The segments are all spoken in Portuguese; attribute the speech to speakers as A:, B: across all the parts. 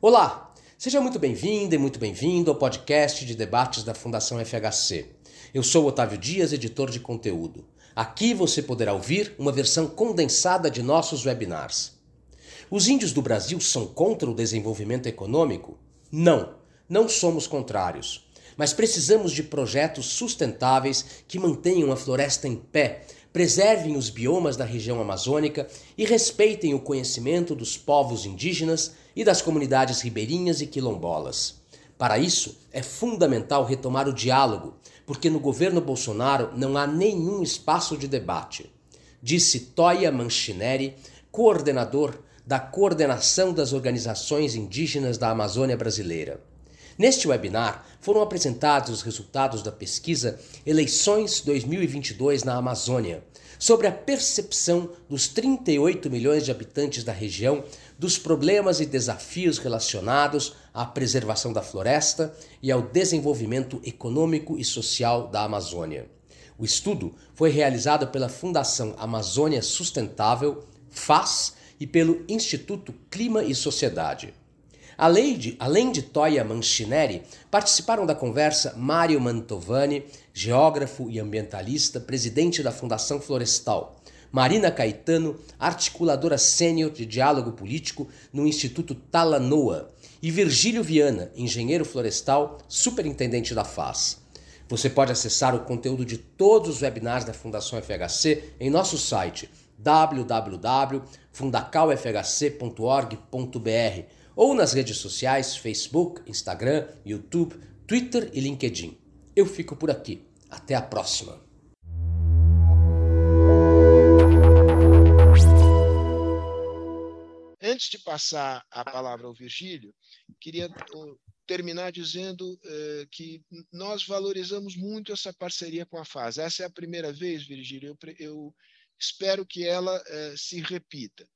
A: Olá, seja muito bem-vinda e muito bem-vindo ao podcast de debates da Fundação FHC. Eu sou Otávio Dias, editor de conteúdo. Aqui você poderá ouvir uma versão condensada de nossos webinars. Os índios do Brasil são contra o desenvolvimento econômico? Não, não somos contrários. Mas precisamos de projetos sustentáveis que mantenham a floresta em pé, preservem os biomas da região amazônica e respeitem o conhecimento dos povos indígenas e das comunidades ribeirinhas e quilombolas. Para isso, é fundamental retomar o diálogo, porque no governo Bolsonaro não há nenhum espaço de debate. Disse Toya Manchineri, coordenador da Coordenação das Organizações Indígenas da Amazônia Brasileira. Neste webinar foram apresentados os resultados da pesquisa Eleições 2022 na Amazônia, sobre a percepção dos 38 milhões de habitantes da região dos problemas e desafios relacionados à preservação da floresta e ao desenvolvimento econômico e social da Amazônia. O estudo foi realizado pela Fundação Amazônia Sustentável, FAS, e pelo Instituto Clima e Sociedade. Além de, além de Toya Manchineri, participaram da conversa Mário Mantovani, geógrafo e ambientalista, presidente da Fundação Florestal, Marina Caetano, articuladora sênior de diálogo político no Instituto Talanoa, e Virgílio Viana, engenheiro florestal, superintendente da FAS. Você pode acessar o conteúdo de todos os webinars da Fundação FHC em nosso site www.fundacalfhc.org.br ou nas redes sociais Facebook, Instagram, YouTube, Twitter e LinkedIn. Eu fico por aqui. Até a próxima!
B: Antes de passar a palavra ao Virgílio, queria terminar dizendo uh, que nós valorizamos muito essa parceria com a FAS. Essa é a primeira vez, Virgílio, eu, eu espero que ela uh, se repita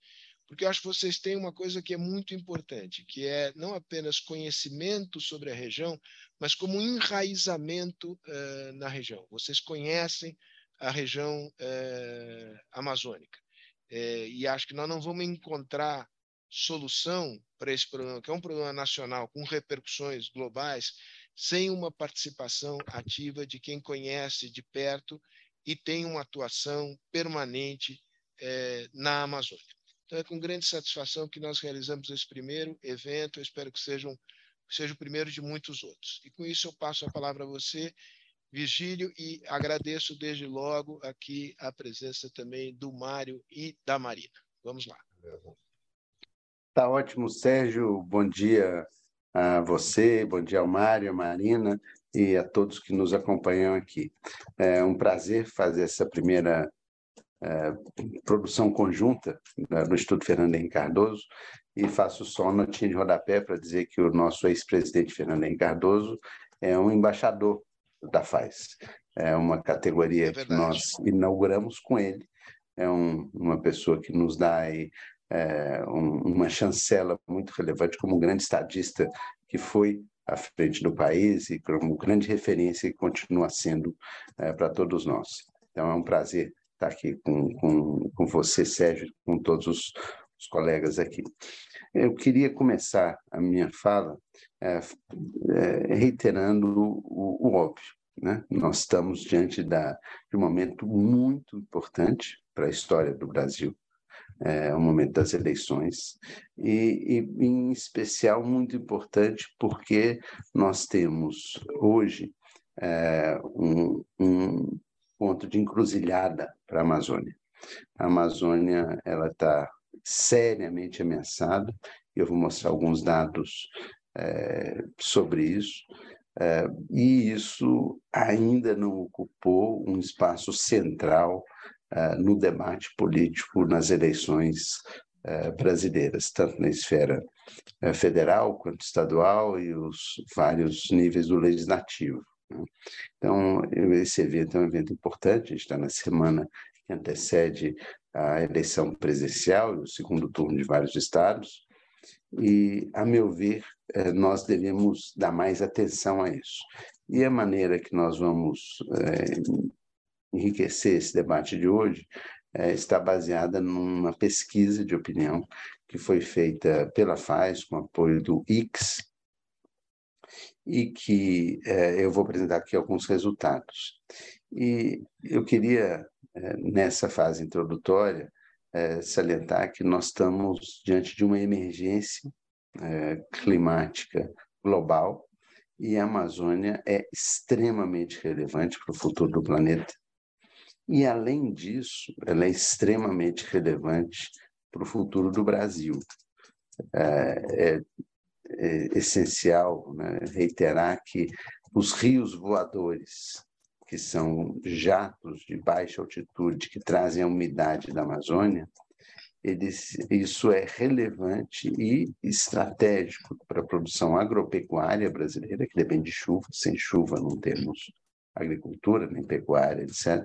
B: porque eu acho que vocês têm uma coisa que é muito importante, que é não apenas conhecimento sobre a região, mas como enraizamento uh, na região. Vocês conhecem a região uh, amazônica. Uh, e acho que nós não vamos encontrar solução para esse problema, que é um problema nacional com repercussões globais, sem uma participação ativa de quem conhece de perto e tem uma atuação permanente na Amazônia. Então, é com grande satisfação que nós realizamos esse primeiro evento. Eu espero que sejam, seja o primeiro de muitos outros. E com isso, eu passo a palavra a você, Virgílio, e agradeço desde logo aqui a presença também do Mário e da Marina. Vamos lá.
C: Tá ótimo, Sérgio. Bom dia a você, bom dia ao Mário, a Marina e a todos que nos acompanham aqui. É um prazer fazer essa primeira produção conjunta né, no Instituto Fernando Henrique Cardoso, e faço só uma notinha de rodapé para dizer que o nosso ex-presidente Fernando Henrique Cardoso é um embaixador da FAS. É uma categoria é que nós inauguramos com ele. É um, uma pessoa que nos dá aí, é, um, uma chancela muito relevante como um grande estadista que foi à frente do país e como grande referência e continua sendo é, para todos nós. Então é um prazer estar aqui com, com, com você, Sérgio, com todos os, os colegas aqui. Eu queria começar a minha fala é, é, reiterando o, o, óbvio. Né? Nós estamos diante da, de um momento muito importante para a história do Brasil, é o momento das eleições, e, e, em especial muito importante porque nós temos hoje é, um, um, ponto de encruzilhada para a Amazônia. A Amazônia ela está seriamente ameaçada. Eu vou mostrar alguns dados é, sobre isso. É, e isso ainda não ocupou um espaço central é, no debate político nas eleições brasileiras, tanto na esfera federal quanto estadual e os vários níveis do legislativo. Então, esse evento é um evento importante, está na semana que antecede a eleição presidencial, o segundo turno de vários estados, e, a meu ver, eh, nós devemos dar mais atenção a isso. E a maneira que nós vamos é, enriquecer esse debate de hoje é, está baseada numa pesquisa de opinião que foi feita pela FAES, com apoio do IX, e que é, eu vou apresentar aqui alguns resultados. E eu queria, é, nessa fase introdutória, é, salientar que nós estamos diante de uma emergência climática global e a Amazônia é extremamente relevante para o futuro do planeta. E, além disso, ela é extremamente relevante para o futuro do Brasil. É, é, é essencial né, reiterar que os rios voadores, que são jatos de baixa altitude que trazem a umidade da Amazônia, eles, isso é relevante e estratégico para a produção agropecuária brasileira, que depende de chuva. Sem chuva não temos agricultura, nem pecuária, etc.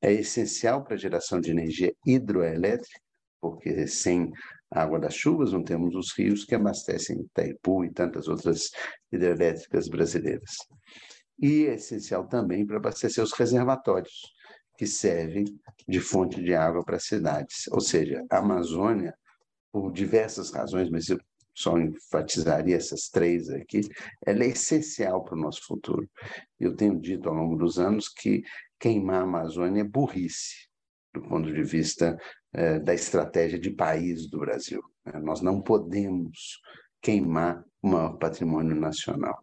C: É essencial para a geração de energia hidroelétrica, porque sem água das chuvas não temos os rios que abastecem Itaipu e tantas outras hidrelétricas brasileiras. E é essencial também para abastecer os reservatórios, que servem de fonte de água para as cidades. Ou seja, a Amazônia, por diversas razões, mas eu só enfatizaria essas três aqui, ela é essencial para o nosso futuro. Eu tenho dito ao longo dos anos que queimar a Amazônia é burrice, do ponto de vista é, da estratégia de país do Brasil. Né? Nós não podemos queimar o maior patrimônio nacional.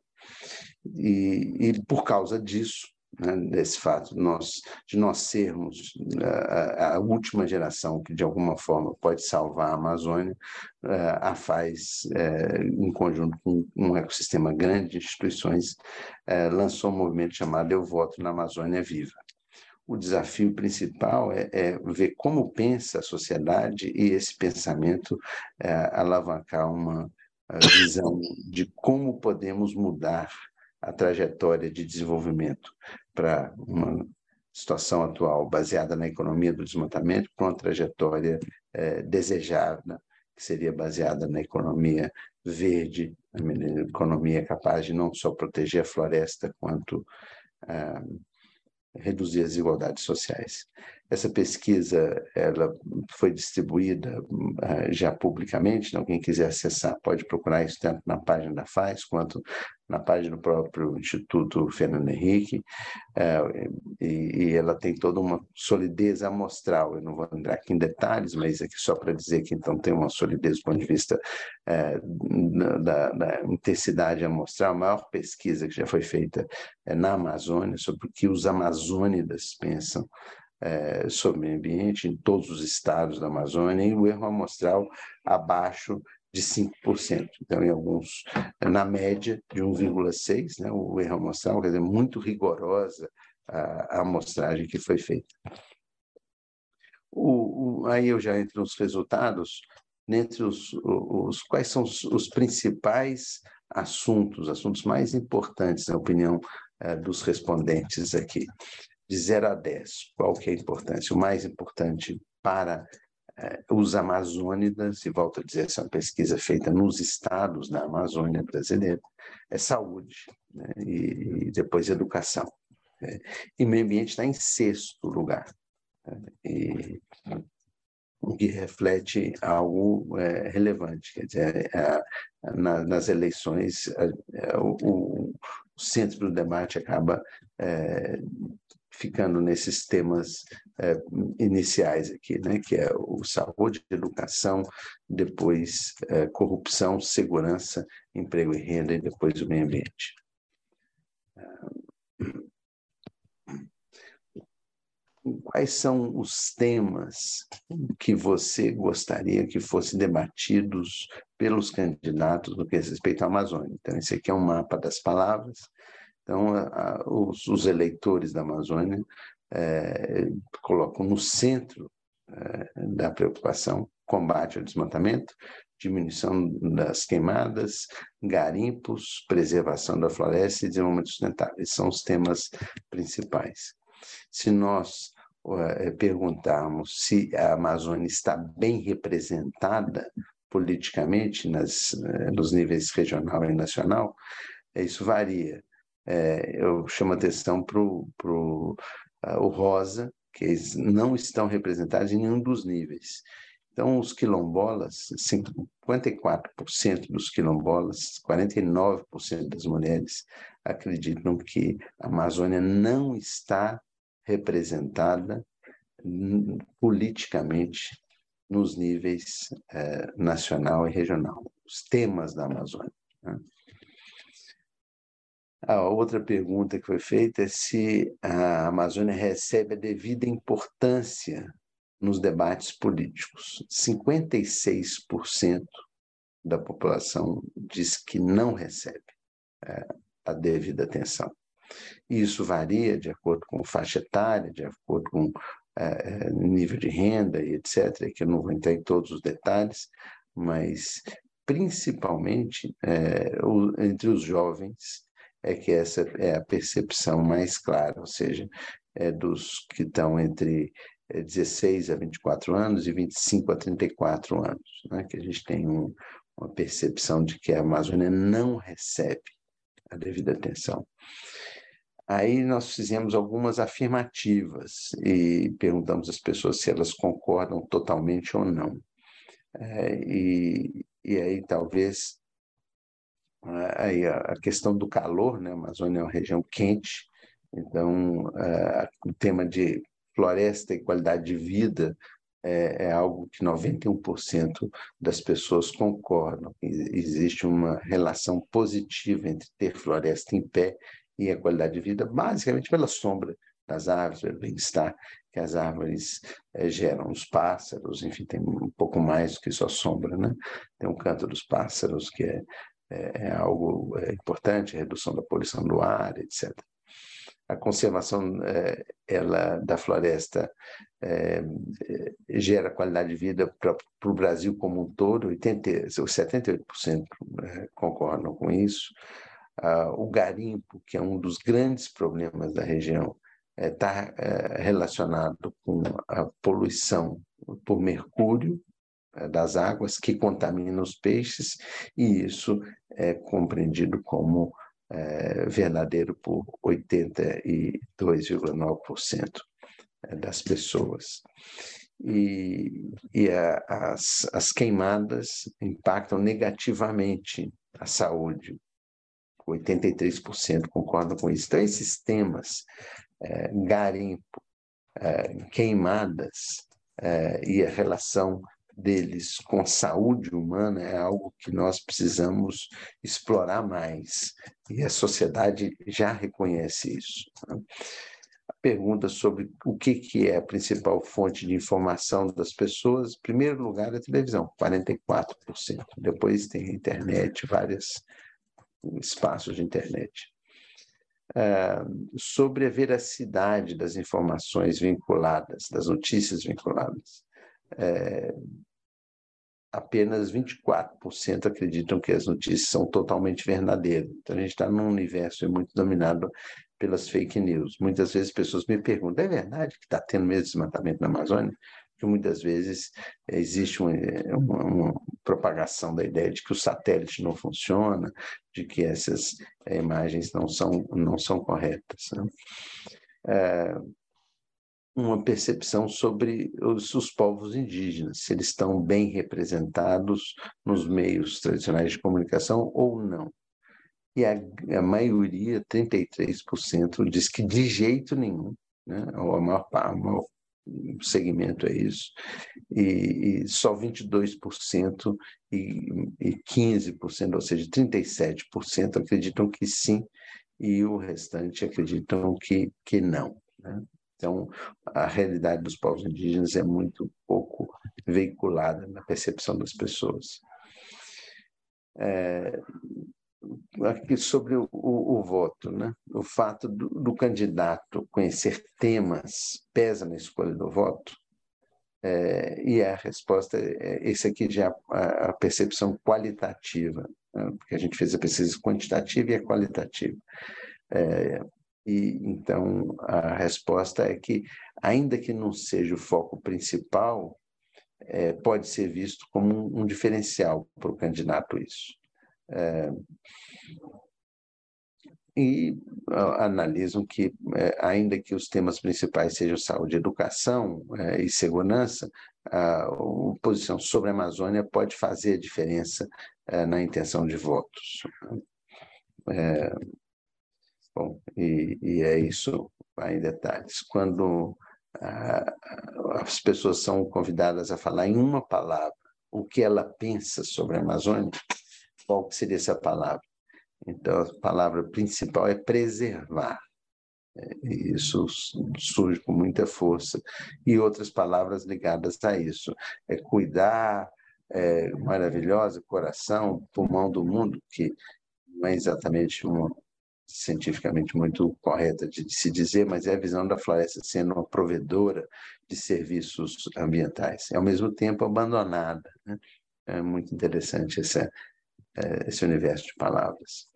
C: E, e por causa disso, né, desse fato nós, de nós sermos a, a, última geração que, de alguma forma, pode salvar a Amazônia, a FAZ, em conjunto com um ecossistema grande de instituições, lançou um movimento chamado Eu Voto na Amazônia Viva. O desafio principal é, é ver como pensa a sociedade e esse pensamento é, alavancar uma visão de como podemos mudar a trajetória de desenvolvimento para uma situação atual baseada na economia do desmatamento para uma trajetória é, desejada, que seria baseada na economia verde, na economia capaz de não só proteger a floresta, quanto ah, reduzir as desigualdades sociais. Essa pesquisa ela foi distribuída uh, já publicamente, então quem quiser acessar pode procurar isso tanto na página da FAES quanto na página do próprio Instituto Fernando Henrique, uh, e, e, ela tem toda uma solidez amostral. Eu não vou entrar aqui em detalhes, mas aqui só para dizer que então tem uma solidez do ponto de vista uh, da, da, intensidade amostral. A maior pesquisa que já foi feita é na Amazônia sobre o que os amazônidas pensam é, sobre o meio ambiente em todos os estados da Amazônia e o erro amostral abaixo de 5%. Então, em alguns, na média de 1,6%, né, o erro amostral, quer dizer, muito rigorosa a, a amostragem que foi feita. O, o, aí eu já entro nos resultados, entre os, os quais são os, os, principais assuntos, assuntos mais importantes, na opinião é, dos respondentes aqui de 0 a 10, qual que é a importância? O mais importante para eh, os amazônidas, e volto a dizer, essa é uma pesquisa feita nos estados da Amazônia brasileira, é saúde, né? e, e, depois educação. Né? E meio ambiente está em sexto lugar. Né? E, o que reflete algo é, relevante. Quer dizer, é, na, nas eleições, é, o, o, centro do debate acaba é, ficando nesses temas é, iniciais aqui, né, que é o saúde, educação, depois é, corrupção, segurança, emprego e renda e depois o meio ambiente. Quais são os temas que você gostaria que fossem debatidos pelos candidatos no que diz respeito à Amazônia? Então, esse aqui é um mapa das palavras, então, a, a, os, os, eleitores da Amazônia é, colocam no centro é, da preocupação combate ao desmatamento, diminuição das queimadas, garimpos, preservação da floresta e desenvolvimento sustentável. Esses são os temas principais. Se nós é, perguntarmos se a Amazônia está bem representada politicamente nas, é, nos níveis regional e nacional, isso varia é, eu chamo atenção para uh, o rosa, que eles não estão representados em nenhum dos níveis. Então, os quilombolas, 54% dos quilombolas, 49% das mulheres acreditam que a Amazônia não está representada politicamente nos níveis eh, nacional e regional, os temas da Amazônia. Né? A outra pergunta que foi feita é se a Amazônia recebe a devida importância nos debates políticos. 56% da população diz que não recebe é, a devida atenção. Isso varia de acordo com faixa etária, de acordo com é, nível de renda e etc., que eu não vou entrar em todos os detalhes, mas principalmente é, entre os jovens é que essa é a percepção mais clara, ou seja, é dos que estão entre 16 a 24 anos e 25 a 34 anos, né? que a gente tem um, uma percepção de que a Amazônia não recebe a devida atenção. Aí nós fizemos algumas afirmativas e perguntamos às pessoas se elas concordam totalmente ou não. É, e, e aí talvez aí a questão do calor, né? A Amazônia é uma região quente, então é, o tema de floresta e qualidade de vida é, é algo que 91% das pessoas concordam. Existe uma relação positiva entre ter floresta em pé e a qualidade de vida, basicamente pela sombra das árvores, pelo bem-estar que as árvores é, geram, os pássaros, enfim, tem um pouco mais do que só sombra, né? Tem um canto dos pássaros que é, é, é algo é, importante, redução da poluição do ar, etc a conservação é, ela da floresta gera qualidade de vida para o Brasil como um todo, 80, 78% concordam com isso. O garimpo, que é um dos grandes problemas da região, está relacionado com a poluição por mercúrio das águas que contamina os peixes, e isso é compreendido como é, verdadeiro por 82,9% é, das pessoas. E, e a, as, as queimadas impactam negativamente a saúde. 83% concordam com isso. Então, esses temas, é, garimpo, é, queimadas e a relação deles com saúde humana é algo que nós precisamos explorar mais. E a sociedade já reconhece isso. Né? A pergunta sobre o que, que é a principal fonte de informação das pessoas, em primeiro lugar, é a televisão, 44%. Depois tem a internet, vários espaços de internet. Uh, sobre a veracidade das informações vinculadas, das notícias vinculadas. É, apenas 24% acreditam que as notícias são totalmente verdadeiras. Então, a gente está num universo muito dominado pelas fake news. Muitas vezes pessoas me perguntam: é verdade que está tendo mesmo desmatamento na Amazônia? Porque muitas vezes existe uma, uma, uma, propagação da ideia de que o satélite não funciona, de que essas imagens não são, não são corretas. Né? É, uma percepção sobre os, os, povos indígenas, se eles estão bem representados nos meios tradicionais de comunicação ou não. E a, a maioria, 33%, diz que de jeito nenhum, né? ou a maior, a maior segmento é isso, e, e só 22% e, e 15%, ou seja, 37% acreditam que sim, e o restante acreditam que, que não. Né? Então, a realidade dos povos indígenas é muito pouco veiculada na percepção das pessoas. É, aqui sobre o, o, o, voto, né? o fato do, do, candidato conhecer temas pesa na escolha do voto, é, e a resposta é esse aqui já é a, a percepção qualitativa, né? porque a gente fez a pesquisa quantitativa e a qualitativa. É, e então a resposta é que, ainda que não seja o foco principal, é, pode ser visto como um, um diferencial para o candidato isso. É, e analisam que, é, ainda que os temas principais sejam saúde, educação é, e segurança, a posição sobre a Amazônia pode fazer a diferença é, na intenção de votos. É, bom, e, e, é isso vai em detalhes. Quando as pessoas são convidadas a falar em uma palavra o que ela pensa sobre a Amazônia, qual seria essa palavra? Então, a palavra principal é preservar. E isso surge com muita força. E outras palavras ligadas a isso. É cuidar, é maravilhosa, coração, pulmão do mundo, que não é exatamente uma cientificamente muito correta de se dizer, mas é a visão da floresta sendo uma provedora de serviços ambientais, e ao mesmo tempo abandonada. Né? É muito interessante essa, é, esse universo de palavras.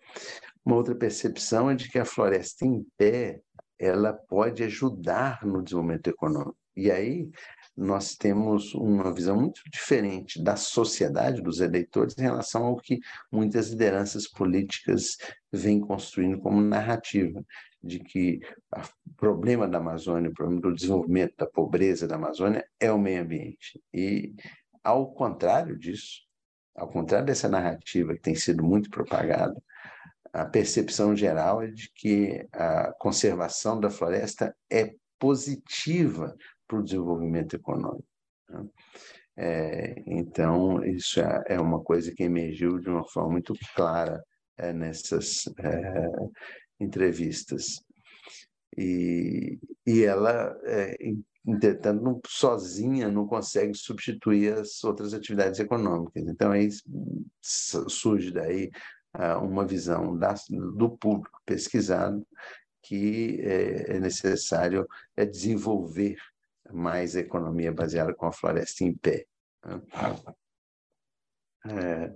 C: Uma outra percepção é de que a floresta em pé ela pode ajudar no desenvolvimento econômico. E aí nós temos uma visão muito diferente da sociedade, dos eleitores, em relação ao que muitas lideranças políticas vêm construindo como narrativa, de que o problema da Amazônia, o problema do desenvolvimento da pobreza da Amazônia é o meio ambiente. E, ao contrário disso, ao contrário dessa narrativa que tem sido muito propagada, a percepção geral é de que a conservação da floresta é positiva para o desenvolvimento econômico. Né? É, então, isso é, é, uma coisa que emergiu de uma forma muito clara é, nessas é, entrevistas. E, e ela, é, entretanto, não, sozinha não consegue substituir as outras atividades econômicas. Então, aí surge daí uma visão da, do público pesquisado que é, é necessário desenvolver mais economia baseada com a floresta em pé. Né? É,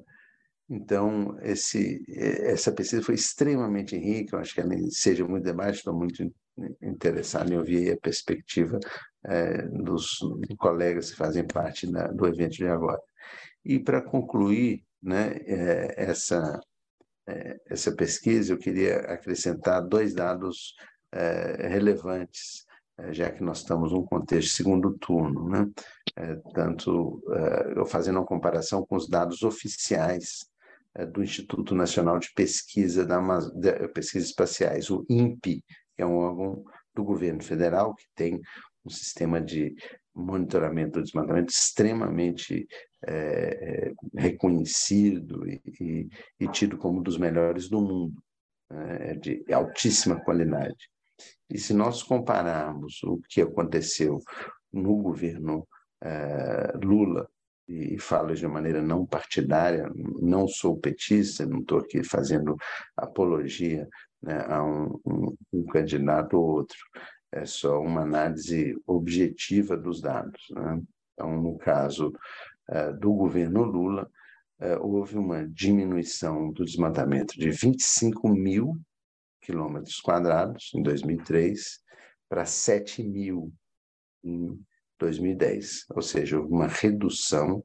C: então, esse, essa pesquisa foi extremamente rica, eu acho que ela seja muito debate, estou muito interessado em ouvir a perspectiva é, dos colegas que fazem parte da, do evento de agora. E para concluir né, é, essa, é, essa pesquisa, eu queria acrescentar dois dados é, relevantes já que nós estamos num contexto de segundo turno, né? É, tanto é, fazendo uma comparação com os dados oficiais é, do Instituto Nacional de Pesquisa da de Pesquisas Espaciais, o INPE, que é um órgão do governo federal que tem um sistema de monitoramento do desmatamento extremamente é, reconhecido e, e, e, tido como um dos melhores do mundo, é, de altíssima qualidade. E se nós compararmos o que aconteceu no governo eh, Lula, e falo de maneira não partidária, não sou petista, não estou aqui fazendo apologia né, a um, um, um, candidato ou outro, é só uma análise objetiva dos dados. Né? Então, no caso eh, do governo Lula, eh, houve uma diminuição do desmatamento de 25 mil quilômetros quadrados em 2003 para 7 mil em 2010, ou seja, uma redução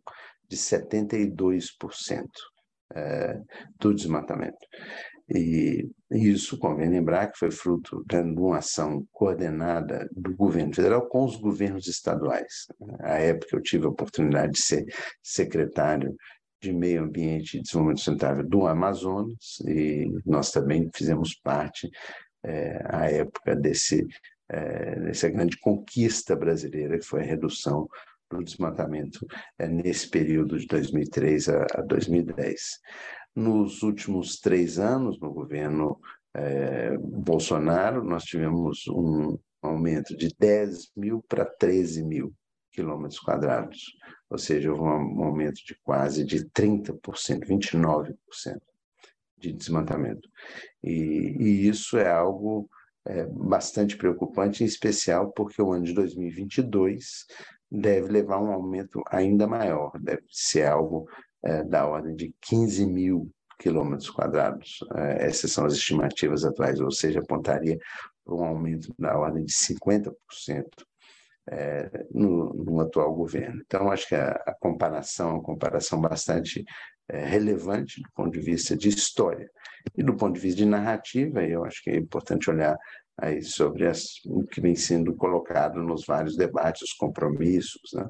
C: de 72% é, do desmatamento. E isso convém lembrar que foi fruto de uma ação coordenada do governo federal com os governos estaduais. À época eu tive a oportunidade de ser secretário de Meio Ambiente e Desenvolvimento Sustentável do Amazonas, e nós também fizemos parte, é, à época, desse, é, dessa grande conquista brasileira, que foi a redução do desmatamento é, nesse período de 2003 a, a 2010. Nos últimos três anos, no governo é, Bolsonaro, nós tivemos um aumento de 10 mil para 13 mil quilômetros quadrados, ou seja, houve um aumento de quase de 30%, 29% de desmatamento. E, e isso é algo é, bastante preocupante, em especial porque o ano de 2022 deve levar um aumento ainda maior, deve ser algo é, da ordem de 15 mil quilômetros quadrados. É, essas são as estimativas atuais, ou seja, apontaria para um aumento da ordem de 50% é, no, no, atual governo. Então, acho que a, a comparação é uma comparação bastante é, relevante do ponto de vista de história. E do ponto de vista de narrativa, eu acho que é importante olhar aí sobre as, o que vem sendo colocado nos vários debates, os compromissos, né?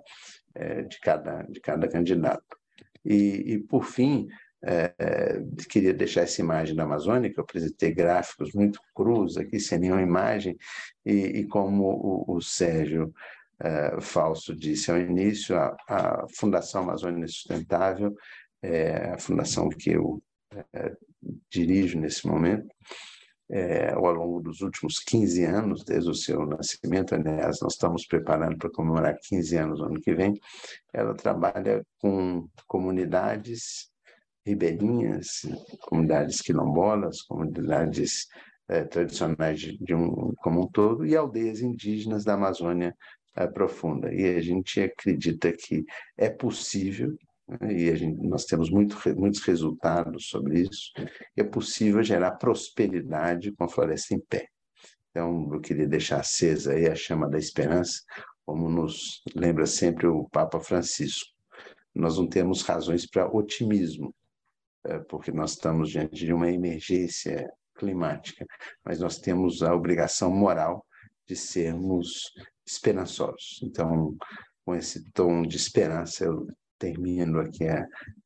C: é, de, cada, de cada candidato. E, e por fim, é, queria deixar essa imagem da Amazônia, que eu apresentei gráficos muito crus aqui, sem nenhuma imagem, e, e como o, o Sérgio é, Falso disse ao início, a, a Fundação Amazônia Sustentável, é a fundação que eu é, dirijo nesse momento, é, ao longo dos últimos 15 anos, desde o seu nascimento, aliás, nós estamos preparando para comemorar 15 anos no ano que vem, ela trabalha com comunidades ribeirinhas, comunidades quilombolas, comunidades eh, tradicionais de, de, um como um todo e aldeias indígenas da Amazônia eh, profunda. E a gente acredita que é possível né, e gente, nós temos muito, muitos resultados sobre isso, é possível gerar prosperidade com a floresta em pé. Então, eu queria deixar acesa aí a chama da esperança, como nos lembra sempre o Papa Francisco. Nós não temos razões para otimismo, porque nós estamos diante de uma emergência climática, mas nós temos a obrigação moral de sermos esperançosos. Então, com esse tom de esperança, eu termino aqui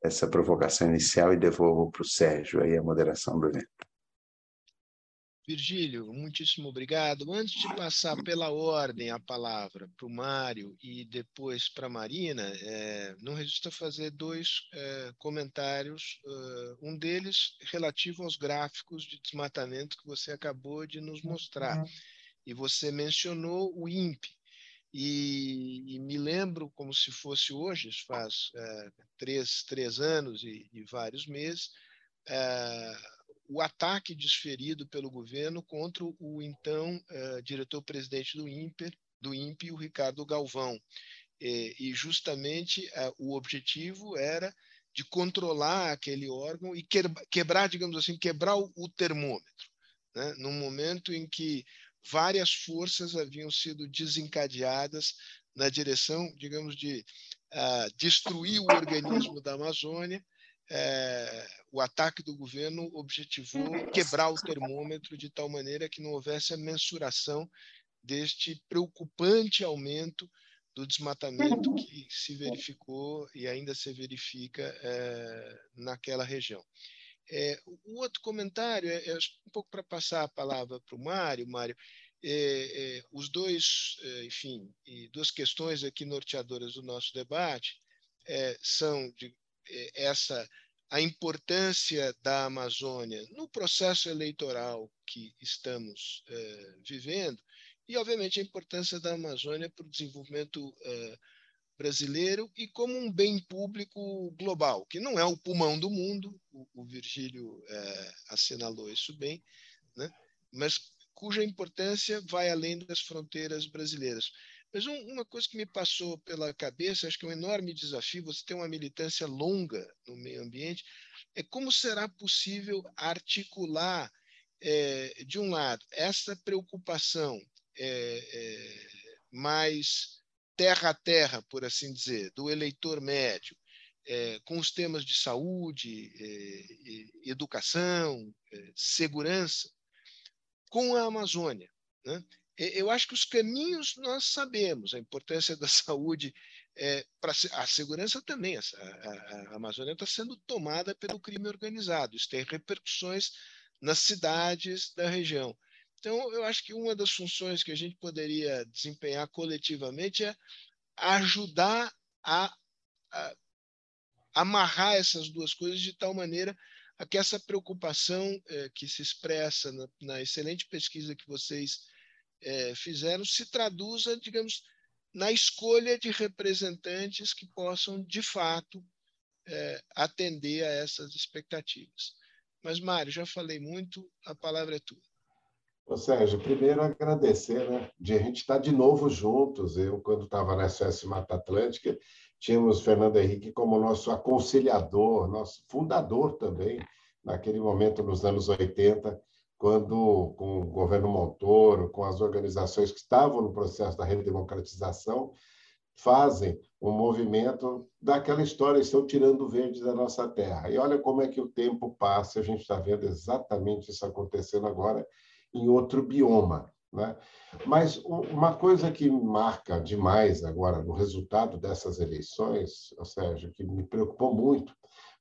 C: essa provocação inicial e devolvo para o Sérgio aí a moderação do evento.
B: Virgílio, muitíssimo obrigado. Antes de passar pela ordem a palavra para o Mário e depois para a Marina, é, não resisto a fazer dois é, comentários. Uh, um deles relativo aos gráficos de desmatamento que você acabou de nos mostrar. Uhum. E você mencionou o INPE. E, e, me lembro como se fosse hoje, faz é, três, três anos e, e vários meses, é, o ataque desferido pelo governo contra o então uh, diretor-presidente do INPE, do INPE, o Ricardo Galvão. E, e justamente uh, o objetivo era de controlar aquele órgão e quebrar, digamos assim, quebrar o, o termômetro, né? num momento em que várias forças haviam sido desencadeadas na direção, digamos, de uh, destruir o organismo da Amazônia é, o ataque do governo objetivou quebrar o termômetro de tal maneira que não houvesse a mensuração deste preocupante aumento do desmatamento que se verificou e ainda se verifica é, naquela região. É, o outro comentário é, é um pouco para passar a palavra para o Mário. Mário, é, é, os dois, é, enfim, duas questões aqui norteadoras do nosso debate são de, essa a importância da Amazônia no processo eleitoral que estamos eh, vivendo e, obviamente, a importância da Amazônia para o desenvolvimento eh, brasileiro e como um bem público global, que não é o pulmão do mundo, o, o Virgílio eh, assinalou isso bem, né? mas cuja importância vai além das fronteiras brasileiras. Mas um, uma coisa que me passou pela cabeça, acho que é um enorme desafio, você tem uma militância longa no meio ambiente, é como será possível articular, é, de um lado, essa preocupação é, é, mais terra a terra, por assim dizer, do eleitor médio, é, com os temas de saúde, é, educação, é, segurança, com a Amazônia. Né? Eu acho que os caminhos nós sabemos, a importância da saúde é, para a segurança também. A, a, a Amazônia está sendo tomada pelo crime organizado, isso tem repercussões nas cidades da região. Então, eu acho que uma das funções que a gente poderia desempenhar coletivamente é ajudar a, a amarrar essas duas coisas de tal maneira a que essa preocupação eh, que se expressa na, na, excelente pesquisa que vocês é, fizeram se traduza, digamos, na escolha de representantes que possam, de fato, é, atender a essas expectativas. Mas, Mário, já falei muito, a palavra é tua.
D: Ô, Sérgio, primeiro agradecer, né? De a gente estar de novo juntos. Eu, quando estava na SOS Mata Atlântica, tínhamos Fernando Henrique como nosso aconselhador, nosso fundador também, naquele momento, nos anos 80, quando, com o governo Montoro, com as organizações que estavam no processo da redemocratização, fazem um movimento daquela história, estão tirando o verde da nossa terra. E olha como é que o tempo passa, a gente está vendo exatamente isso acontecendo agora em outro bioma. Né? Mas uma coisa que marca demais agora no resultado dessas eleições, ou seja, que me preocupou muito,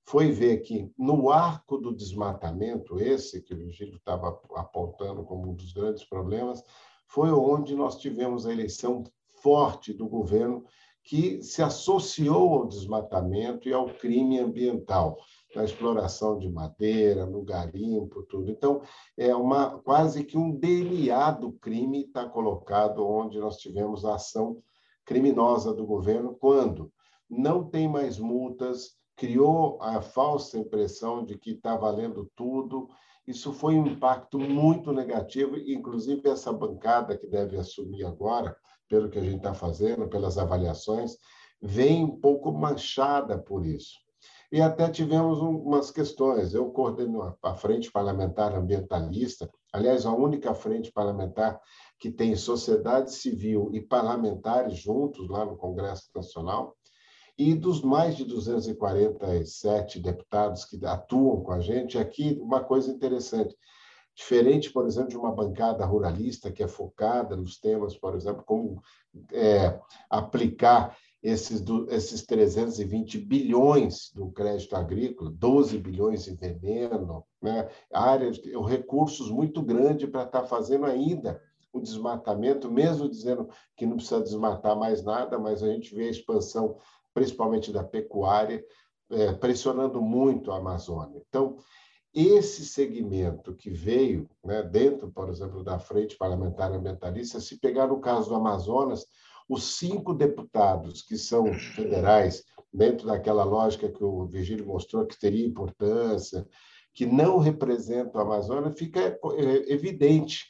D: foi ver que no arco do desmatamento, esse que o Virgílio estava apontando como um dos grandes problemas, foi onde nós tivemos a eleição forte do governo que se associou ao desmatamento e ao crime ambiental, na exploração de madeira, no garimpo, tudo. Então, é uma quase que um DNA do crime está colocado onde nós tivemos a ação criminosa do governo, quando não tem mais multas, criou a falsa impressão de que está valendo tudo. Isso foi um impacto muito negativo, inclusive essa bancada que deve assumir agora, pelo que a gente está fazendo, pelas avaliações, vem um pouco manchada por isso. E até tivemos umas questões. Eu coordeno a Frente Parlamentar Ambientalista, aliás, a única frente parlamentar que tem sociedade civil e parlamentares juntos lá no Congresso Nacional. E dos mais de 247 deputados que atuam com a gente, aqui uma coisa interessante. Diferente, por exemplo, de uma bancada ruralista que é focada nos temas, por exemplo, como é, aplicar esses, esses 320 bilhões do crédito agrícola, 12 bilhões em veneno, né? áreas, recursos muito grandes para estar tá fazendo ainda o desmatamento, mesmo dizendo que não precisa desmatar mais nada, mas a gente vê a expansão principalmente da pecuária, é, pressionando muito a Amazônia. Então, esse segmento que veio né, dentro, por exemplo, da Frente Parlamentar Ambientalista, se pegar no caso do Amazonas, os cinco deputados que são federais, dentro daquela lógica que o Virgílio mostrou que teria importância, que não representam a Amazônia, fica é, evidente.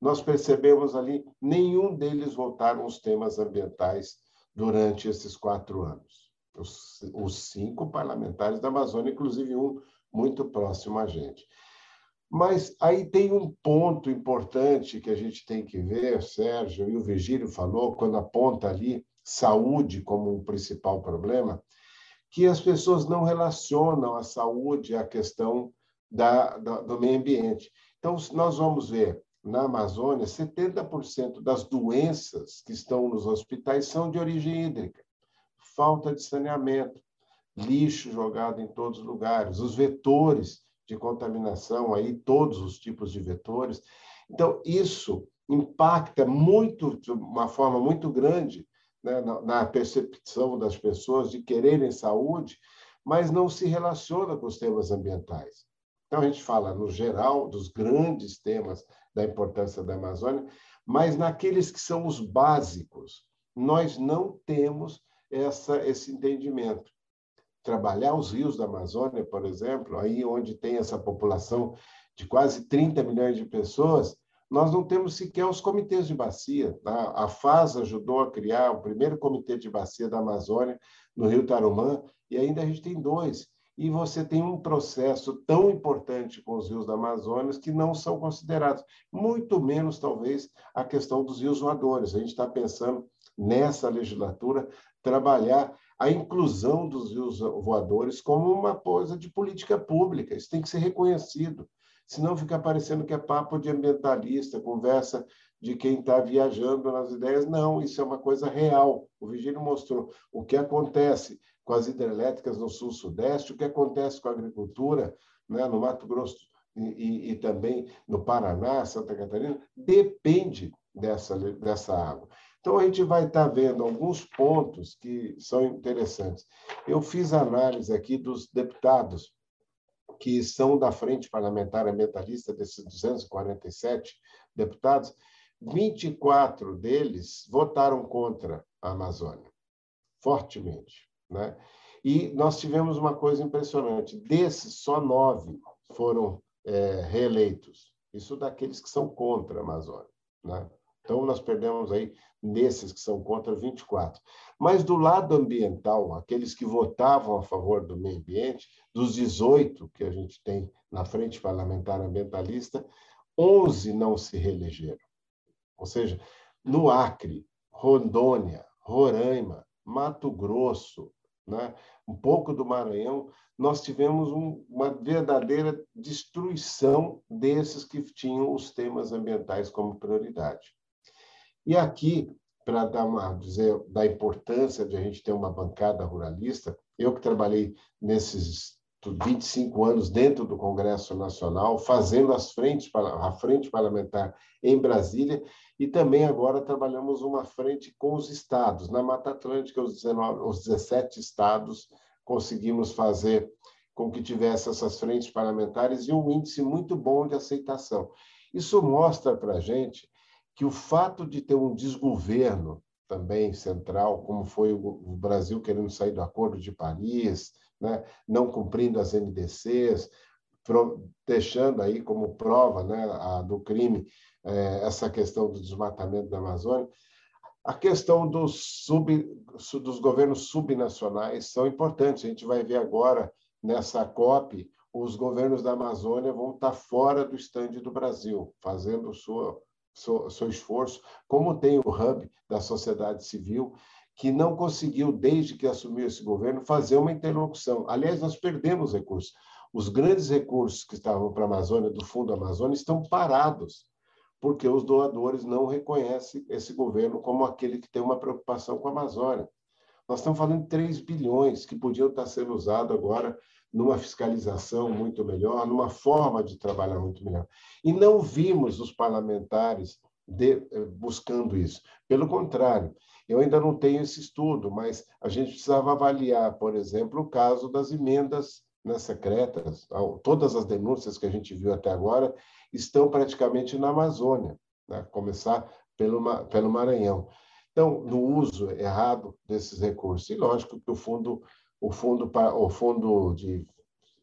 D: Nós percebemos ali, nenhum deles votaram os temas ambientais durante esses quatro anos. Os, os cinco parlamentares da Amazônia, inclusive um muito próximo a gente. Mas aí tem um ponto importante que a gente tem que ver, Sérgio, e o Virgílio falou, quando aponta ali saúde como um principal problema, que as pessoas não relacionam a saúde à questão da, da, do meio ambiente. Então, nós vamos ver na Amazônia, 70% das doenças que estão nos hospitais são de origem hídrica. Falta de saneamento, lixo jogado em todos os lugares, os vetores de contaminação, aí todos os tipos de vetores. Então, isso impacta muito, de uma forma muito grande, né, na percepção das pessoas de quererem saúde, mas não se relaciona com os temas ambientais. Então, a gente fala, no geral, dos grandes temas da importância da Amazônia, mas naqueles que são os básicos, nós não temos essa, esse entendimento. Trabalhar os rios da Amazônia, por exemplo, aí onde tem essa população de quase 30 milhões de pessoas, nós não temos sequer os comitês de bacia. Tá? A FAS ajudou a criar o primeiro comitê de bacia da Amazônia, no Rio Tarumã, e ainda a gente tem dois e você tem um processo tão importante com os rios da Amazônia que não são considerados, muito menos, talvez, a questão dos rios voadores. A gente está pensando, nessa legislatura, trabalhar a inclusão dos rios voadores como uma coisa de política pública. Isso tem que ser reconhecido. Senão fica parecendo que é papo de ambientalista, conversa de quem está viajando nas ideias. Não, isso é uma coisa real. O Vigílio mostrou o que acontece com as hidrelétricas no sul-sudeste, o que acontece com a agricultura né, no Mato Grosso e, e, e, também no Paraná, Santa Catarina, depende dessa, dessa água. Então, a gente vai estar tá vendo alguns pontos que são interessantes. Eu fiz análise aqui dos deputados que são da Frente Parlamentar Ambientalista, desses 247 deputados, 24 deles votaram contra a Amazônia, fortemente. Né? E nós tivemos uma coisa impressionante: desses, só nove foram é, reeleitos. Isso daqueles que são contra a Amazônia. Né? Então, nós perdemos aí, nesses que são contra, 24. Mas do lado ambiental, aqueles que votavam a favor do meio ambiente, dos 18 que a gente tem na Frente Parlamentar Ambientalista, 11 não se reelegeram. Ou seja, no Acre, Rondônia, Roraima, Mato Grosso, né? um pouco do Maranhão, nós tivemos um, uma verdadeira destruição desses que tinham os temas ambientais como prioridade. E aqui, para dar uma dizer da importância de a gente ter uma bancada ruralista, eu que trabalhei nesses 25 anos dentro do Congresso Nacional, fazendo as frentes, a frente parlamentar em Brasília, e também agora trabalhamos uma frente com os estados. Na Mata Atlântica, os, 19, os 17 estados conseguimos fazer com que tivesse essas frentes parlamentares e um índice muito bom de aceitação. Isso mostra para a gente que o fato de ter um desgoverno também central, como foi o Brasil querendo sair do Acordo de Paris, né, não cumprindo as NDCs, deixando aí como prova né, a, do crime é, essa questão do desmatamento da Amazônia. A questão dos, sub, dos governos subnacionais são importantes. A gente vai ver agora nessa COP, os governos da Amazônia vão estar fora do estande do Brasil, fazendo sua, seu esforço, como tem o hub da sociedade civil, que não conseguiu, desde que assumiu esse governo, fazer uma interlocução. Aliás, nós perdemos recursos. Os grandes recursos que estavam para a Amazônia, do Fundo Amazônia, estão parados, porque os doadores não reconhecem esse governo como aquele que tem uma preocupação com a Amazônia. Nós estamos falando de 3 bilhões que podiam estar sendo usados agora numa fiscalização muito melhor, numa forma de trabalhar muito melhor. E não vimos os parlamentares de, eh, buscando isso. Pelo contrário, eu ainda não tenho esse estudo, mas a gente precisava avaliar, por exemplo, o caso das emendas né, secretas. Todas as denúncias que a gente viu até agora estão praticamente na Amazônia, né? começar pelo, pelo Maranhão. Então, no uso errado desses recursos. E lógico que o fundo, o fundo, o fundo de,